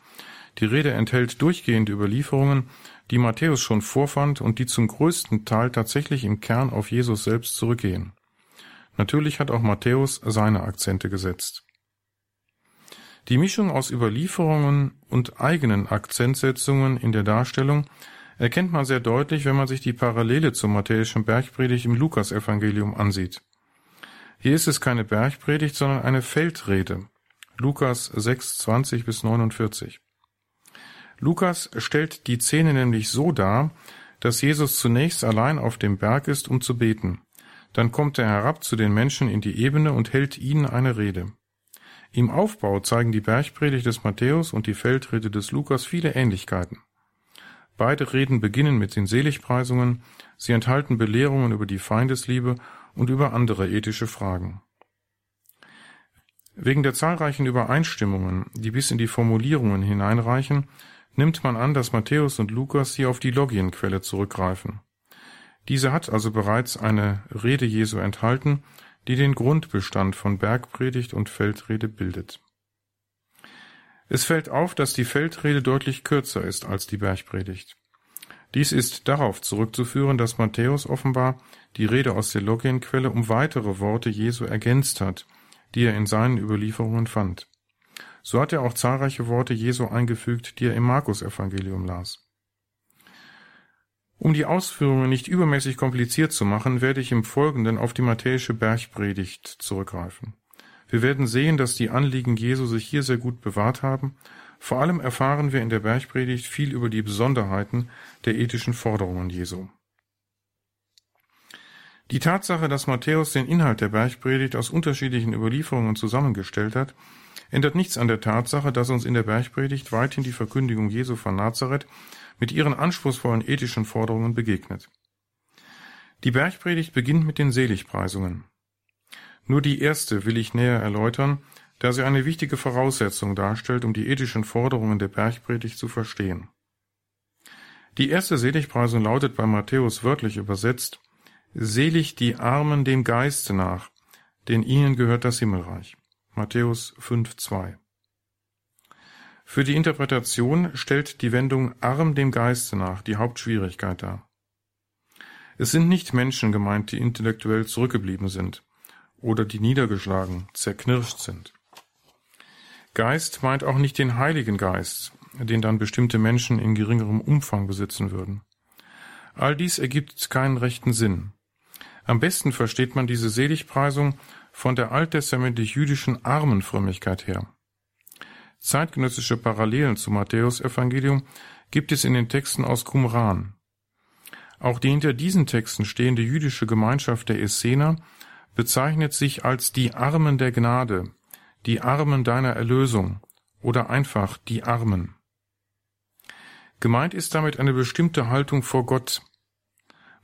Speaker 2: Die Rede enthält durchgehende Überlieferungen, die Matthäus schon vorfand und die zum größten Teil tatsächlich im Kern auf Jesus selbst zurückgehen. Natürlich hat auch Matthäus seine Akzente gesetzt. Die Mischung aus Überlieferungen und eigenen Akzentsetzungen in der Darstellung erkennt man sehr deutlich, wenn man sich die Parallele zur matthäischen Bergpredigt im Lukasevangelium ansieht. Hier ist es keine Bergpredigt, sondern eine Feldrede. Lukas 6, 20 bis 49. Lukas stellt die Szene nämlich so dar, dass Jesus zunächst allein auf dem Berg ist, um zu beten. Dann kommt er herab zu den Menschen in die Ebene und hält ihnen eine Rede. Im Aufbau zeigen die Bergpredigt des Matthäus und die Feldrede des Lukas viele Ähnlichkeiten. Beide Reden beginnen mit den Seligpreisungen, sie enthalten Belehrungen über die Feindesliebe und über andere ethische Fragen. Wegen der zahlreichen Übereinstimmungen, die bis in die Formulierungen hineinreichen, nimmt man an, dass Matthäus und Lukas hier auf die Logienquelle zurückgreifen. Diese hat also bereits eine Rede Jesu enthalten, die den Grundbestand von Bergpredigt und Feldrede bildet. Es fällt auf, dass die Feldrede deutlich kürzer ist als die Bergpredigt. Dies ist darauf zurückzuführen, dass Matthäus offenbar die Rede aus der Logienquelle um weitere Worte Jesu ergänzt hat, die er in seinen Überlieferungen fand. So hat er auch zahlreiche Worte Jesu eingefügt, die er im Markus-Evangelium las. Um die Ausführungen nicht übermäßig kompliziert zu machen, werde ich im Folgenden auf die matthäische Bergpredigt zurückgreifen. Wir werden sehen, dass die Anliegen Jesu sich hier sehr gut bewahrt haben. Vor allem erfahren wir in der Bergpredigt viel über die Besonderheiten der ethischen Forderungen Jesu. Die Tatsache, dass Matthäus den Inhalt der Bergpredigt aus unterschiedlichen Überlieferungen zusammengestellt hat, ändert nichts an der Tatsache, dass uns in der Bergpredigt weithin die Verkündigung Jesu von Nazareth mit ihren anspruchsvollen ethischen Forderungen begegnet. Die Bergpredigt beginnt mit den Seligpreisungen. Nur die erste will ich näher erläutern, da sie eine wichtige Voraussetzung darstellt, um die ethischen Forderungen der Bergpredigt zu verstehen. Die erste Seligpreisung lautet bei Matthäus wörtlich übersetzt Selig die Armen dem Geiste nach, denn ihnen gehört das Himmelreich. Matthäus 5,2 für die Interpretation stellt die Wendung arm dem Geiste nach die Hauptschwierigkeit dar. Es sind nicht Menschen gemeint, die intellektuell zurückgeblieben sind oder die niedergeschlagen, zerknirscht sind. Geist meint auch nicht den Heiligen Geist, den dann bestimmte Menschen in geringerem Umfang besitzen würden. All dies ergibt keinen rechten Sinn. Am besten versteht man diese Seligpreisung von der alttestamentlich-jüdischen Armenfrömmigkeit her. Zeitgenössische Parallelen zum Matthäusevangelium gibt es in den Texten aus Qumran. Auch die hinter diesen Texten stehende jüdische Gemeinschaft der Essener bezeichnet sich als die Armen der Gnade, die Armen deiner Erlösung oder einfach die Armen. Gemeint ist damit eine bestimmte Haltung vor Gott.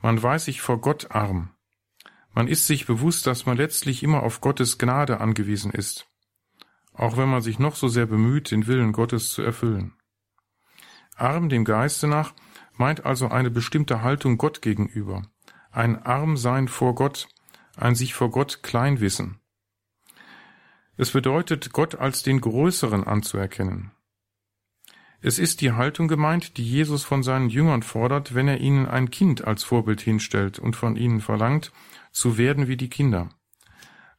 Speaker 2: Man weiß sich vor Gott arm. Man ist sich bewusst, dass man letztlich immer auf Gottes Gnade angewiesen ist, auch wenn man sich noch so sehr bemüht, den Willen Gottes zu erfüllen. Arm dem Geiste nach meint also eine bestimmte Haltung Gott gegenüber, ein Armsein vor Gott, ein sich vor Gott klein wissen. Es bedeutet, Gott als den Größeren anzuerkennen. Es ist die Haltung gemeint, die Jesus von seinen Jüngern fordert, wenn er ihnen ein Kind als Vorbild hinstellt und von ihnen verlangt, zu werden wie die Kinder.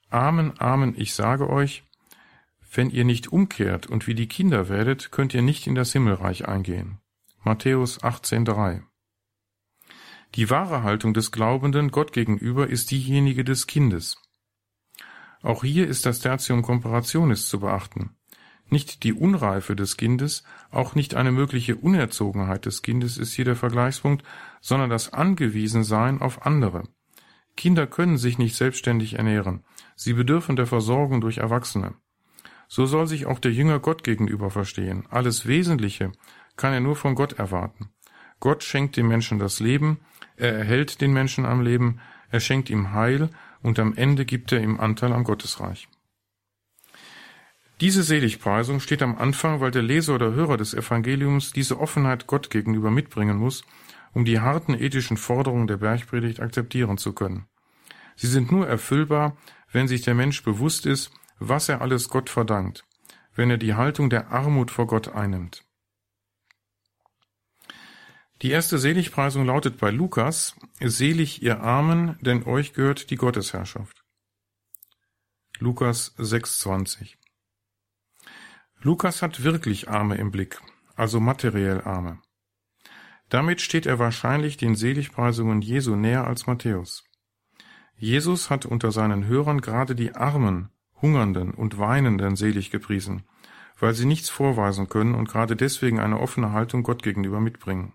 Speaker 2: Amen, Amen, ich sage euch, wenn ihr nicht umkehrt und wie die Kinder werdet, könnt ihr nicht in das Himmelreich eingehen. Matthäus 18,3 die wahre Haltung des Glaubenden Gott gegenüber ist diejenige des Kindes. Auch hier ist das Tertium Comparationis zu beachten. Nicht die Unreife des Kindes, auch nicht eine mögliche Unerzogenheit des Kindes ist hier der Vergleichspunkt, sondern das Angewiesensein auf andere. Kinder können sich nicht selbstständig ernähren. Sie bedürfen der Versorgung durch Erwachsene. So soll sich auch der Jünger Gott gegenüber verstehen. Alles Wesentliche kann er nur von Gott erwarten. Gott schenkt dem Menschen das Leben, er erhält den Menschen am Leben, er schenkt ihm Heil und am Ende gibt er ihm Anteil am Gottesreich. Diese Seligpreisung steht am Anfang, weil der Leser oder Hörer des Evangeliums diese Offenheit Gott gegenüber mitbringen muss, um die harten ethischen Forderungen der Bergpredigt akzeptieren zu können. Sie sind nur erfüllbar, wenn sich der Mensch bewusst ist, was er alles Gott verdankt, wenn er die Haltung der Armut vor Gott einnimmt. Die erste Seligpreisung lautet bei Lukas, Selig ihr Armen, denn euch gehört die Gottesherrschaft. Lukas 6,20 Lukas hat wirklich Arme im Blick, also materiell Arme. Damit steht er wahrscheinlich den Seligpreisungen Jesu näher als Matthäus. Jesus hat unter seinen Hörern gerade die Armen, Hungernden und Weinenden selig gepriesen, weil sie nichts vorweisen können und gerade deswegen eine offene Haltung Gott gegenüber mitbringen.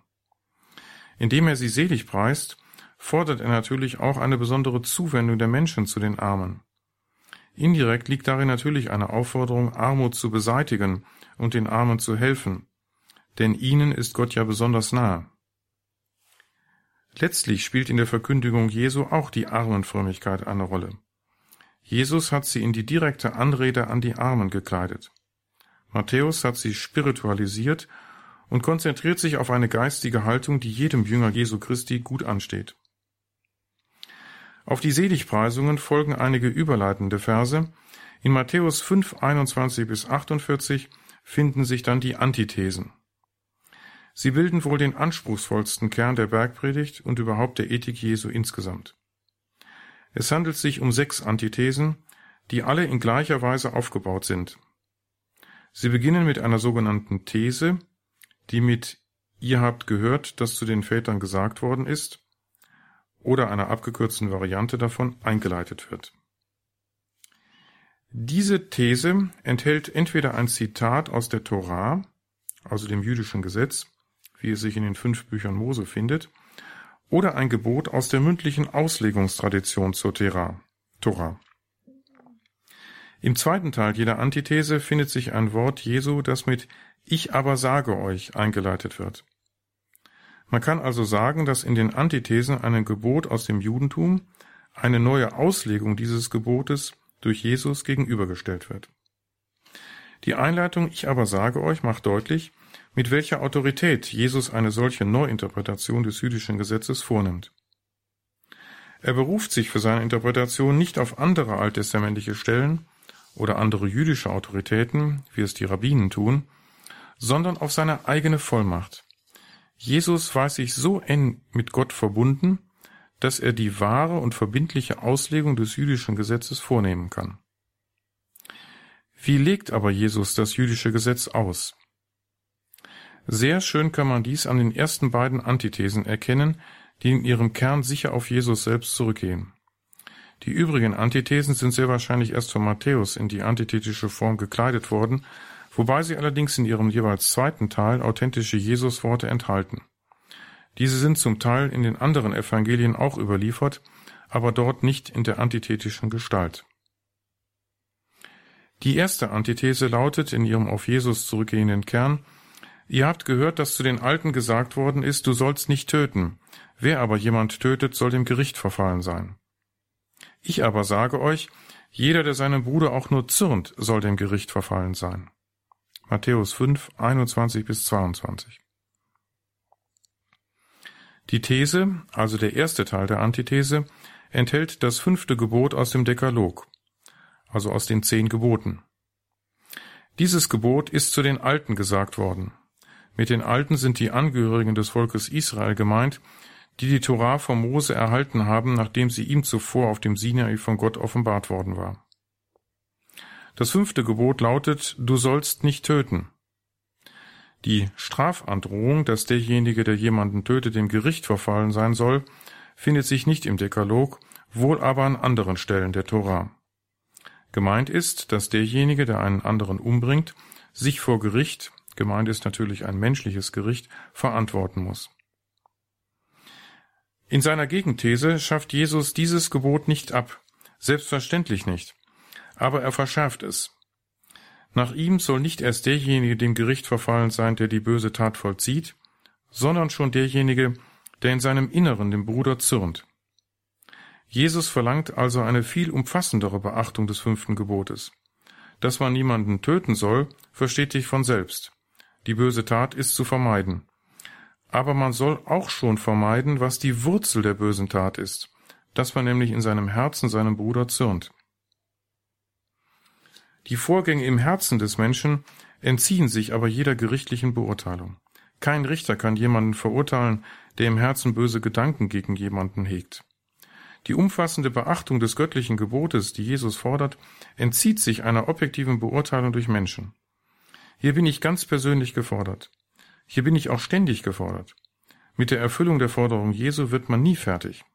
Speaker 2: Indem er sie selig preist, fordert er natürlich auch eine besondere Zuwendung der Menschen zu den Armen. Indirekt liegt darin natürlich eine Aufforderung, Armut zu beseitigen und den Armen zu helfen, denn ihnen ist Gott ja besonders nahe. Letztlich spielt in der Verkündigung Jesu auch die Armenfrömmigkeit eine Rolle. Jesus hat sie in die direkte Anrede an die Armen gekleidet. Matthäus hat sie spiritualisiert und konzentriert sich auf eine geistige Haltung, die jedem Jünger Jesu Christi gut ansteht. Auf die Seligpreisungen folgen einige überleitende Verse. In Matthäus 5, 21 bis 48 finden sich dann die Antithesen. Sie bilden wohl den anspruchsvollsten Kern der Bergpredigt und überhaupt der Ethik Jesu insgesamt. Es handelt sich um sechs Antithesen, die alle in gleicher Weise aufgebaut sind. Sie beginnen mit einer sogenannten These, die mit Ihr habt gehört, dass zu den Vätern gesagt worden ist, oder einer abgekürzten Variante davon eingeleitet wird. Diese These enthält entweder ein Zitat aus der Torah, also dem jüdischen Gesetz, wie es sich in den fünf Büchern Mose findet, oder ein Gebot aus der mündlichen Auslegungstradition zur Torah. Im zweiten Teil jeder Antithese findet sich ein Wort Jesu, das mit Ich aber sage euch eingeleitet wird. Man kann also sagen, dass in den Antithesen einem Gebot aus dem Judentum eine neue Auslegung dieses Gebotes durch Jesus gegenübergestellt wird. Die Einleitung Ich aber sage euch macht deutlich, mit welcher Autorität Jesus eine solche Neuinterpretation des jüdischen Gesetzes vornimmt. Er beruft sich für seine Interpretation nicht auf andere alttestamentliche Stellen, oder andere jüdische Autoritäten, wie es die Rabbinen tun, sondern auf seine eigene Vollmacht. Jesus weiß sich so eng mit Gott verbunden, dass er die wahre und verbindliche Auslegung des jüdischen Gesetzes vornehmen kann. Wie legt aber Jesus das jüdische Gesetz aus? Sehr schön kann man dies an den ersten beiden Antithesen erkennen, die in ihrem Kern sicher auf Jesus selbst zurückgehen. Die übrigen Antithesen sind sehr wahrscheinlich erst von Matthäus in die antithetische Form gekleidet worden, wobei sie allerdings in ihrem jeweils zweiten Teil authentische Jesusworte enthalten. Diese sind zum Teil in den anderen Evangelien auch überliefert, aber dort nicht in der antithetischen Gestalt. Die erste Antithese lautet in ihrem auf Jesus zurückgehenden Kern, Ihr habt gehört, dass zu den Alten gesagt worden ist, du sollst nicht töten. Wer aber jemand tötet, soll dem Gericht verfallen sein. Ich aber sage euch, jeder, der seinem Bruder auch nur zürnt, soll dem Gericht verfallen sein. Matthäus 5, 21 bis 22. Die These, also der erste Teil der Antithese, enthält das fünfte Gebot aus dem Dekalog, also aus den zehn Geboten. Dieses Gebot ist zu den Alten gesagt worden. Mit den Alten sind die Angehörigen des Volkes Israel gemeint, die die Torah von Mose erhalten haben, nachdem sie ihm zuvor auf dem Sinai von Gott offenbart worden war. Das fünfte Gebot lautet, du sollst nicht töten. Die Strafandrohung, dass derjenige, der jemanden tötet, dem Gericht verfallen sein soll, findet sich nicht im Dekalog, wohl aber an anderen Stellen der Torah. Gemeint ist, dass derjenige, der einen anderen umbringt, sich vor Gericht, gemeint ist natürlich ein menschliches Gericht, verantworten muss. In seiner Gegenthese schafft Jesus dieses Gebot nicht ab, selbstverständlich nicht, aber er verschärft es. Nach ihm soll nicht erst derjenige dem Gericht verfallen sein, der die böse Tat vollzieht, sondern schon derjenige, der in seinem Inneren dem Bruder zürnt. Jesus verlangt also eine viel umfassendere Beachtung des fünften Gebotes. Dass man niemanden töten soll, versteht sich von selbst. Die böse Tat ist zu vermeiden. Aber man soll auch schon vermeiden, was die Wurzel der bösen Tat ist, dass man nämlich in seinem Herzen seinem Bruder zürnt. Die Vorgänge im Herzen des Menschen entziehen sich aber jeder gerichtlichen Beurteilung. Kein Richter kann jemanden verurteilen, der im Herzen böse Gedanken gegen jemanden hegt. Die umfassende Beachtung des göttlichen Gebotes, die Jesus fordert, entzieht sich einer objektiven Beurteilung durch Menschen. Hier bin ich ganz persönlich gefordert. Hier bin ich auch ständig gefordert. Mit der Erfüllung der Forderung Jesu wird man nie fertig.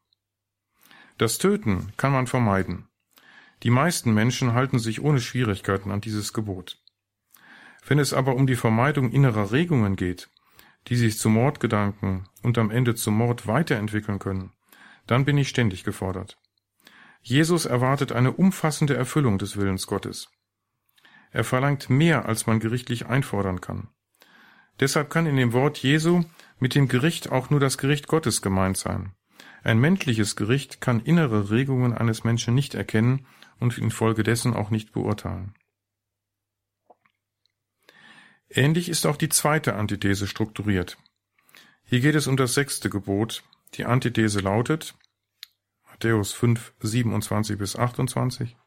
Speaker 2: Das Töten kann man vermeiden. Die meisten Menschen halten sich ohne Schwierigkeiten an dieses Gebot. Wenn es aber um die Vermeidung innerer Regungen geht, die sich zu Mordgedanken und am Ende zum Mord weiterentwickeln können, dann bin ich ständig gefordert. Jesus erwartet eine umfassende Erfüllung des Willens Gottes. Er verlangt mehr, als man gerichtlich einfordern kann. Deshalb kann in dem Wort Jesu mit dem Gericht auch nur das Gericht Gottes gemeint sein. Ein menschliches Gericht kann innere Regungen eines Menschen nicht erkennen und infolgedessen auch nicht beurteilen. Ähnlich ist auch die zweite Antithese strukturiert. Hier geht es um das sechste Gebot. Die Antithese lautet Matthäus 5, 27 bis 28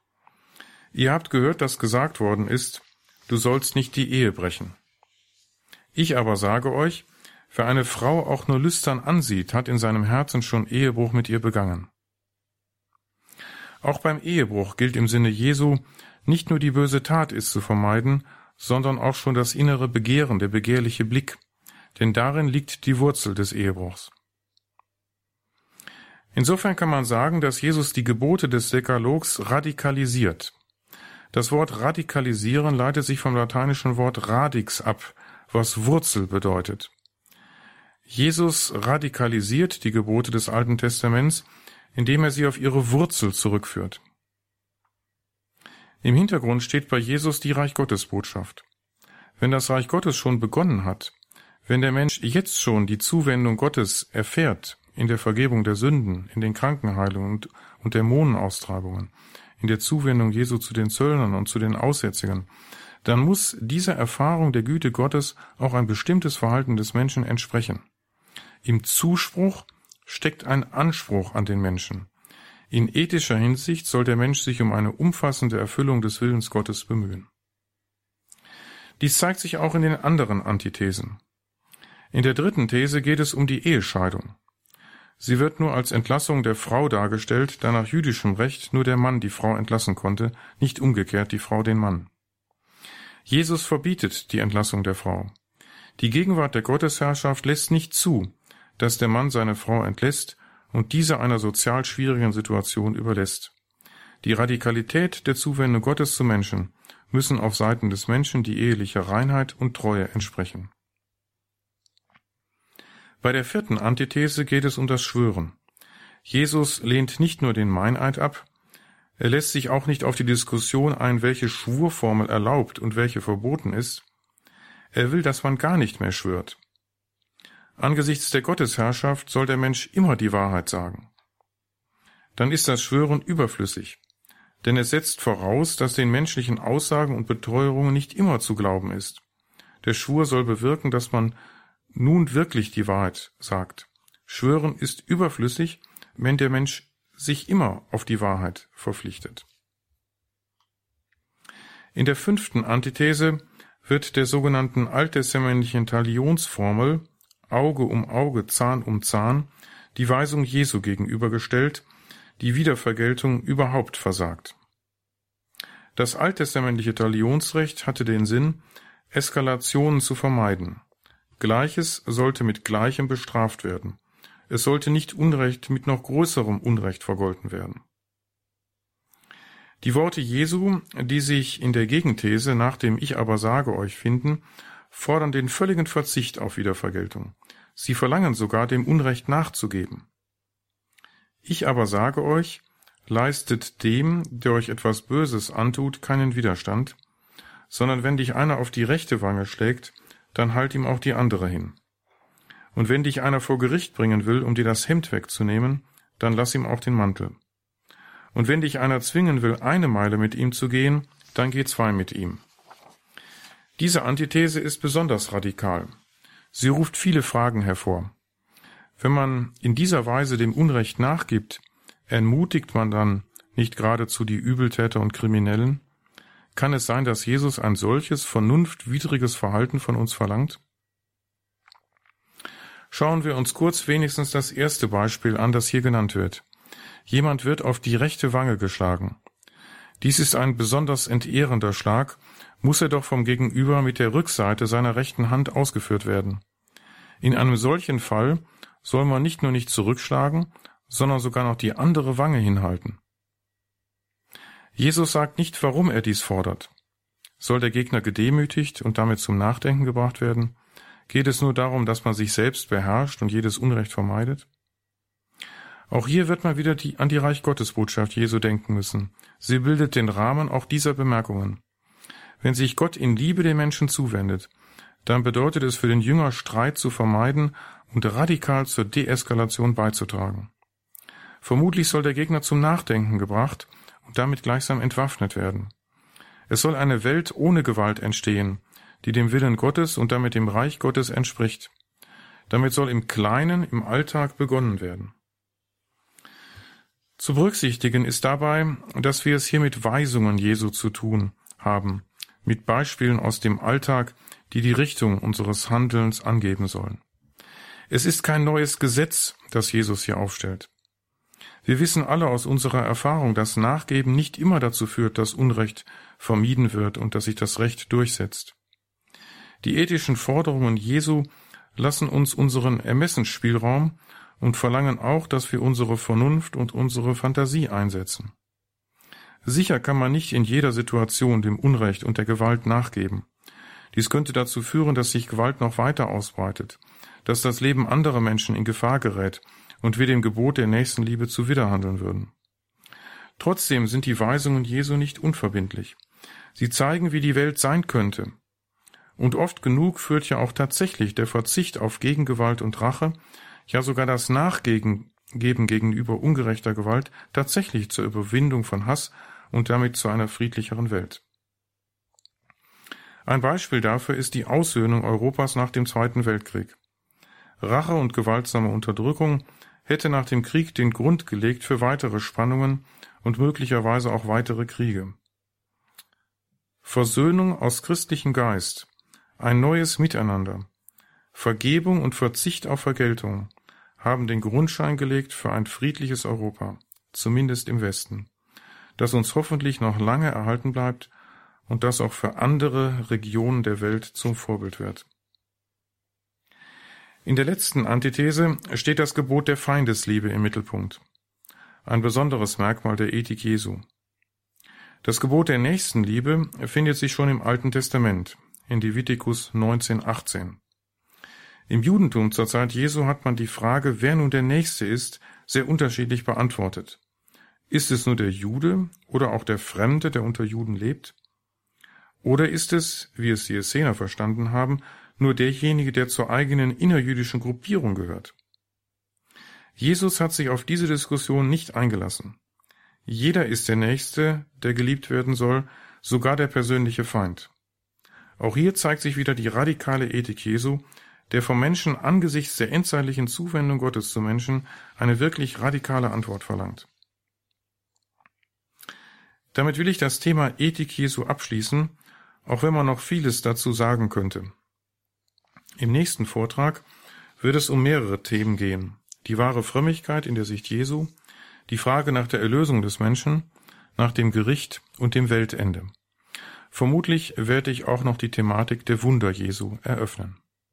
Speaker 2: Ihr habt gehört, dass gesagt worden ist, du sollst nicht die Ehe brechen. Ich aber sage euch, wer eine Frau auch nur lüstern ansieht, hat in seinem Herzen schon Ehebruch mit ihr begangen. Auch beim Ehebruch gilt im Sinne Jesu, nicht nur die böse Tat ist zu vermeiden, sondern auch schon das innere Begehren, der begehrliche Blick, denn darin liegt die Wurzel des Ehebruchs. Insofern kann man sagen, dass Jesus die Gebote des Dekalogs radikalisiert. Das Wort radikalisieren leitet sich vom lateinischen Wort radix ab, was Wurzel bedeutet. Jesus radikalisiert die Gebote des Alten Testaments, indem er sie auf ihre Wurzel zurückführt. Im Hintergrund steht bei Jesus die Reich Gottes Botschaft. Wenn das Reich Gottes schon begonnen hat, wenn der Mensch jetzt schon die Zuwendung Gottes erfährt in der Vergebung der Sünden, in den Krankenheilungen und, und Dämonenaustreibungen, in der Zuwendung Jesu zu den Zöllnern und zu den Aussätzigen, dann muss dieser Erfahrung der Güte Gottes auch ein bestimmtes Verhalten des Menschen entsprechen. Im Zuspruch steckt ein Anspruch an den Menschen. In ethischer Hinsicht soll der Mensch sich um eine umfassende Erfüllung des Willens Gottes bemühen. Dies zeigt sich auch in den anderen Antithesen. In der dritten These geht es um die Ehescheidung. Sie wird nur als Entlassung der Frau dargestellt, da nach jüdischem Recht nur der Mann die Frau entlassen konnte, nicht umgekehrt die Frau den Mann. Jesus verbietet die Entlassung der Frau. Die Gegenwart der Gottesherrschaft lässt nicht zu, dass der Mann seine Frau entlässt und diese einer sozial schwierigen Situation überlässt. Die Radikalität der Zuwendung Gottes zu Menschen müssen auf Seiten des Menschen die eheliche Reinheit und Treue entsprechen. Bei der vierten Antithese geht es um das Schwören. Jesus lehnt nicht nur den Meineid ab, er lässt sich auch nicht auf die Diskussion ein, welche Schwurformel erlaubt und welche verboten ist. Er will, dass man gar nicht mehr schwört. Angesichts der Gottesherrschaft soll der Mensch immer die Wahrheit sagen. Dann ist das Schwören überflüssig, denn es setzt voraus, dass den menschlichen Aussagen und Beteuerungen nicht immer zu glauben ist. Der Schwur soll bewirken, dass man nun wirklich die Wahrheit sagt. Schwören ist überflüssig, wenn der Mensch sich immer auf die Wahrheit verpflichtet. In der fünften Antithese wird der sogenannten alttestamentlichen Talionsformel Auge um Auge, Zahn um Zahn die Weisung Jesu gegenübergestellt, die Wiedervergeltung überhaupt versagt. Das alttestamentliche Talionsrecht hatte den Sinn, Eskalationen zu vermeiden. Gleiches sollte mit Gleichem bestraft werden. Es sollte nicht Unrecht mit noch größerem Unrecht vergolten werden. Die Worte Jesu, die sich in der Gegenthese nach dem Ich aber sage euch finden, fordern den völligen Verzicht auf Wiedervergeltung. Sie verlangen sogar, dem Unrecht nachzugeben. Ich aber sage euch, leistet dem, der euch etwas Böses antut, keinen Widerstand, sondern wenn dich einer auf die rechte Wange schlägt, dann halt ihm auch die andere hin. Und wenn dich einer vor Gericht bringen will, um dir das Hemd wegzunehmen, dann lass ihm auch den Mantel. Und wenn dich einer zwingen will, eine Meile mit ihm zu gehen, dann geh zwei mit ihm. Diese Antithese ist besonders radikal. Sie ruft viele Fragen hervor. Wenn man in dieser Weise dem Unrecht nachgibt, ermutigt man dann nicht geradezu die Übeltäter und Kriminellen? Kann es sein, dass Jesus ein solches vernunftwidriges Verhalten von uns verlangt? Schauen wir uns kurz wenigstens das erste Beispiel an, das hier genannt wird. Jemand wird auf die rechte Wange geschlagen. Dies ist ein besonders entehrender Schlag, muss er doch vom Gegenüber mit der Rückseite seiner rechten Hand ausgeführt werden. In einem solchen Fall soll man nicht nur nicht zurückschlagen, sondern sogar noch die andere Wange hinhalten. Jesus sagt nicht, warum er dies fordert. Soll der Gegner gedemütigt und damit zum Nachdenken gebracht werden? Geht es nur darum, dass man sich selbst beherrscht und jedes Unrecht vermeidet? Auch hier wird man wieder die, an die Reich Gottes Botschaft Jesu denken müssen. Sie bildet den Rahmen auch dieser Bemerkungen. Wenn sich Gott in Liebe den Menschen zuwendet, dann bedeutet es für den Jünger Streit zu vermeiden und radikal zur Deeskalation beizutragen. Vermutlich soll der Gegner zum Nachdenken gebracht damit gleichsam entwaffnet werden. Es soll eine Welt ohne Gewalt entstehen, die dem Willen Gottes und damit dem Reich Gottes entspricht. Damit soll im Kleinen, im Alltag begonnen werden. Zu berücksichtigen ist dabei, dass wir es hier mit Weisungen Jesu zu tun haben, mit Beispielen aus dem Alltag, die die Richtung unseres Handelns angeben sollen. Es ist kein neues Gesetz, das Jesus hier aufstellt. Wir wissen alle aus unserer Erfahrung, dass Nachgeben nicht immer dazu führt, dass Unrecht vermieden wird und dass sich das Recht durchsetzt. Die ethischen Forderungen Jesu lassen uns unseren Ermessensspielraum und verlangen auch, dass wir unsere Vernunft und unsere Fantasie einsetzen. Sicher kann man nicht in jeder Situation dem Unrecht und der Gewalt nachgeben. Dies könnte dazu führen, dass sich Gewalt noch weiter ausbreitet, dass das Leben anderer Menschen in Gefahr gerät und wir dem Gebot der Nächstenliebe zuwiderhandeln würden. Trotzdem sind die Weisungen Jesu nicht unverbindlich. Sie zeigen, wie die Welt sein könnte, und oft genug führt ja auch tatsächlich der Verzicht auf Gegengewalt und Rache, ja sogar das Nachgeben gegenüber ungerechter Gewalt tatsächlich zur Überwindung von Hass und damit zu einer friedlicheren Welt. Ein Beispiel dafür ist die Aussöhnung Europas nach dem Zweiten Weltkrieg. Rache und gewaltsame Unterdrückung hätte nach dem Krieg den Grund gelegt für weitere Spannungen und möglicherweise auch weitere Kriege. Versöhnung aus christlichem Geist ein neues Miteinander, Vergebung und Verzicht auf Vergeltung haben den Grundschein gelegt für ein friedliches Europa, zumindest im Westen, das uns hoffentlich noch lange erhalten bleibt und das auch für andere Regionen der Welt zum Vorbild wird. In der letzten Antithese steht das Gebot der Feindesliebe im Mittelpunkt, ein besonderes Merkmal der Ethik Jesu. Das Gebot der Nächstenliebe findet sich schon im Alten Testament, in Levitikus 19,18. Im Judentum zur Zeit Jesu hat man die Frage, wer nun der Nächste ist, sehr unterschiedlich beantwortet. Ist es nur der Jude oder auch der Fremde, der unter Juden lebt? Oder ist es, wie es die Essener verstanden haben, nur derjenige, der zur eigenen innerjüdischen Gruppierung gehört? Jesus hat sich auf diese Diskussion nicht eingelassen. Jeder ist der Nächste, der geliebt werden soll, sogar der persönliche Feind. Auch hier zeigt sich wieder die radikale Ethik Jesu, der vom Menschen angesichts der endzeitlichen Zuwendung Gottes zu Menschen eine wirklich radikale Antwort verlangt. Damit will ich das Thema Ethik Jesu abschließen, auch wenn man noch vieles dazu sagen könnte. Im nächsten Vortrag wird es um mehrere Themen gehen. Die wahre Frömmigkeit in der Sicht Jesu, die Frage nach der Erlösung des Menschen, nach dem Gericht und dem Weltende. Vermutlich werde ich auch noch die Thematik der Wunder Jesu eröffnen.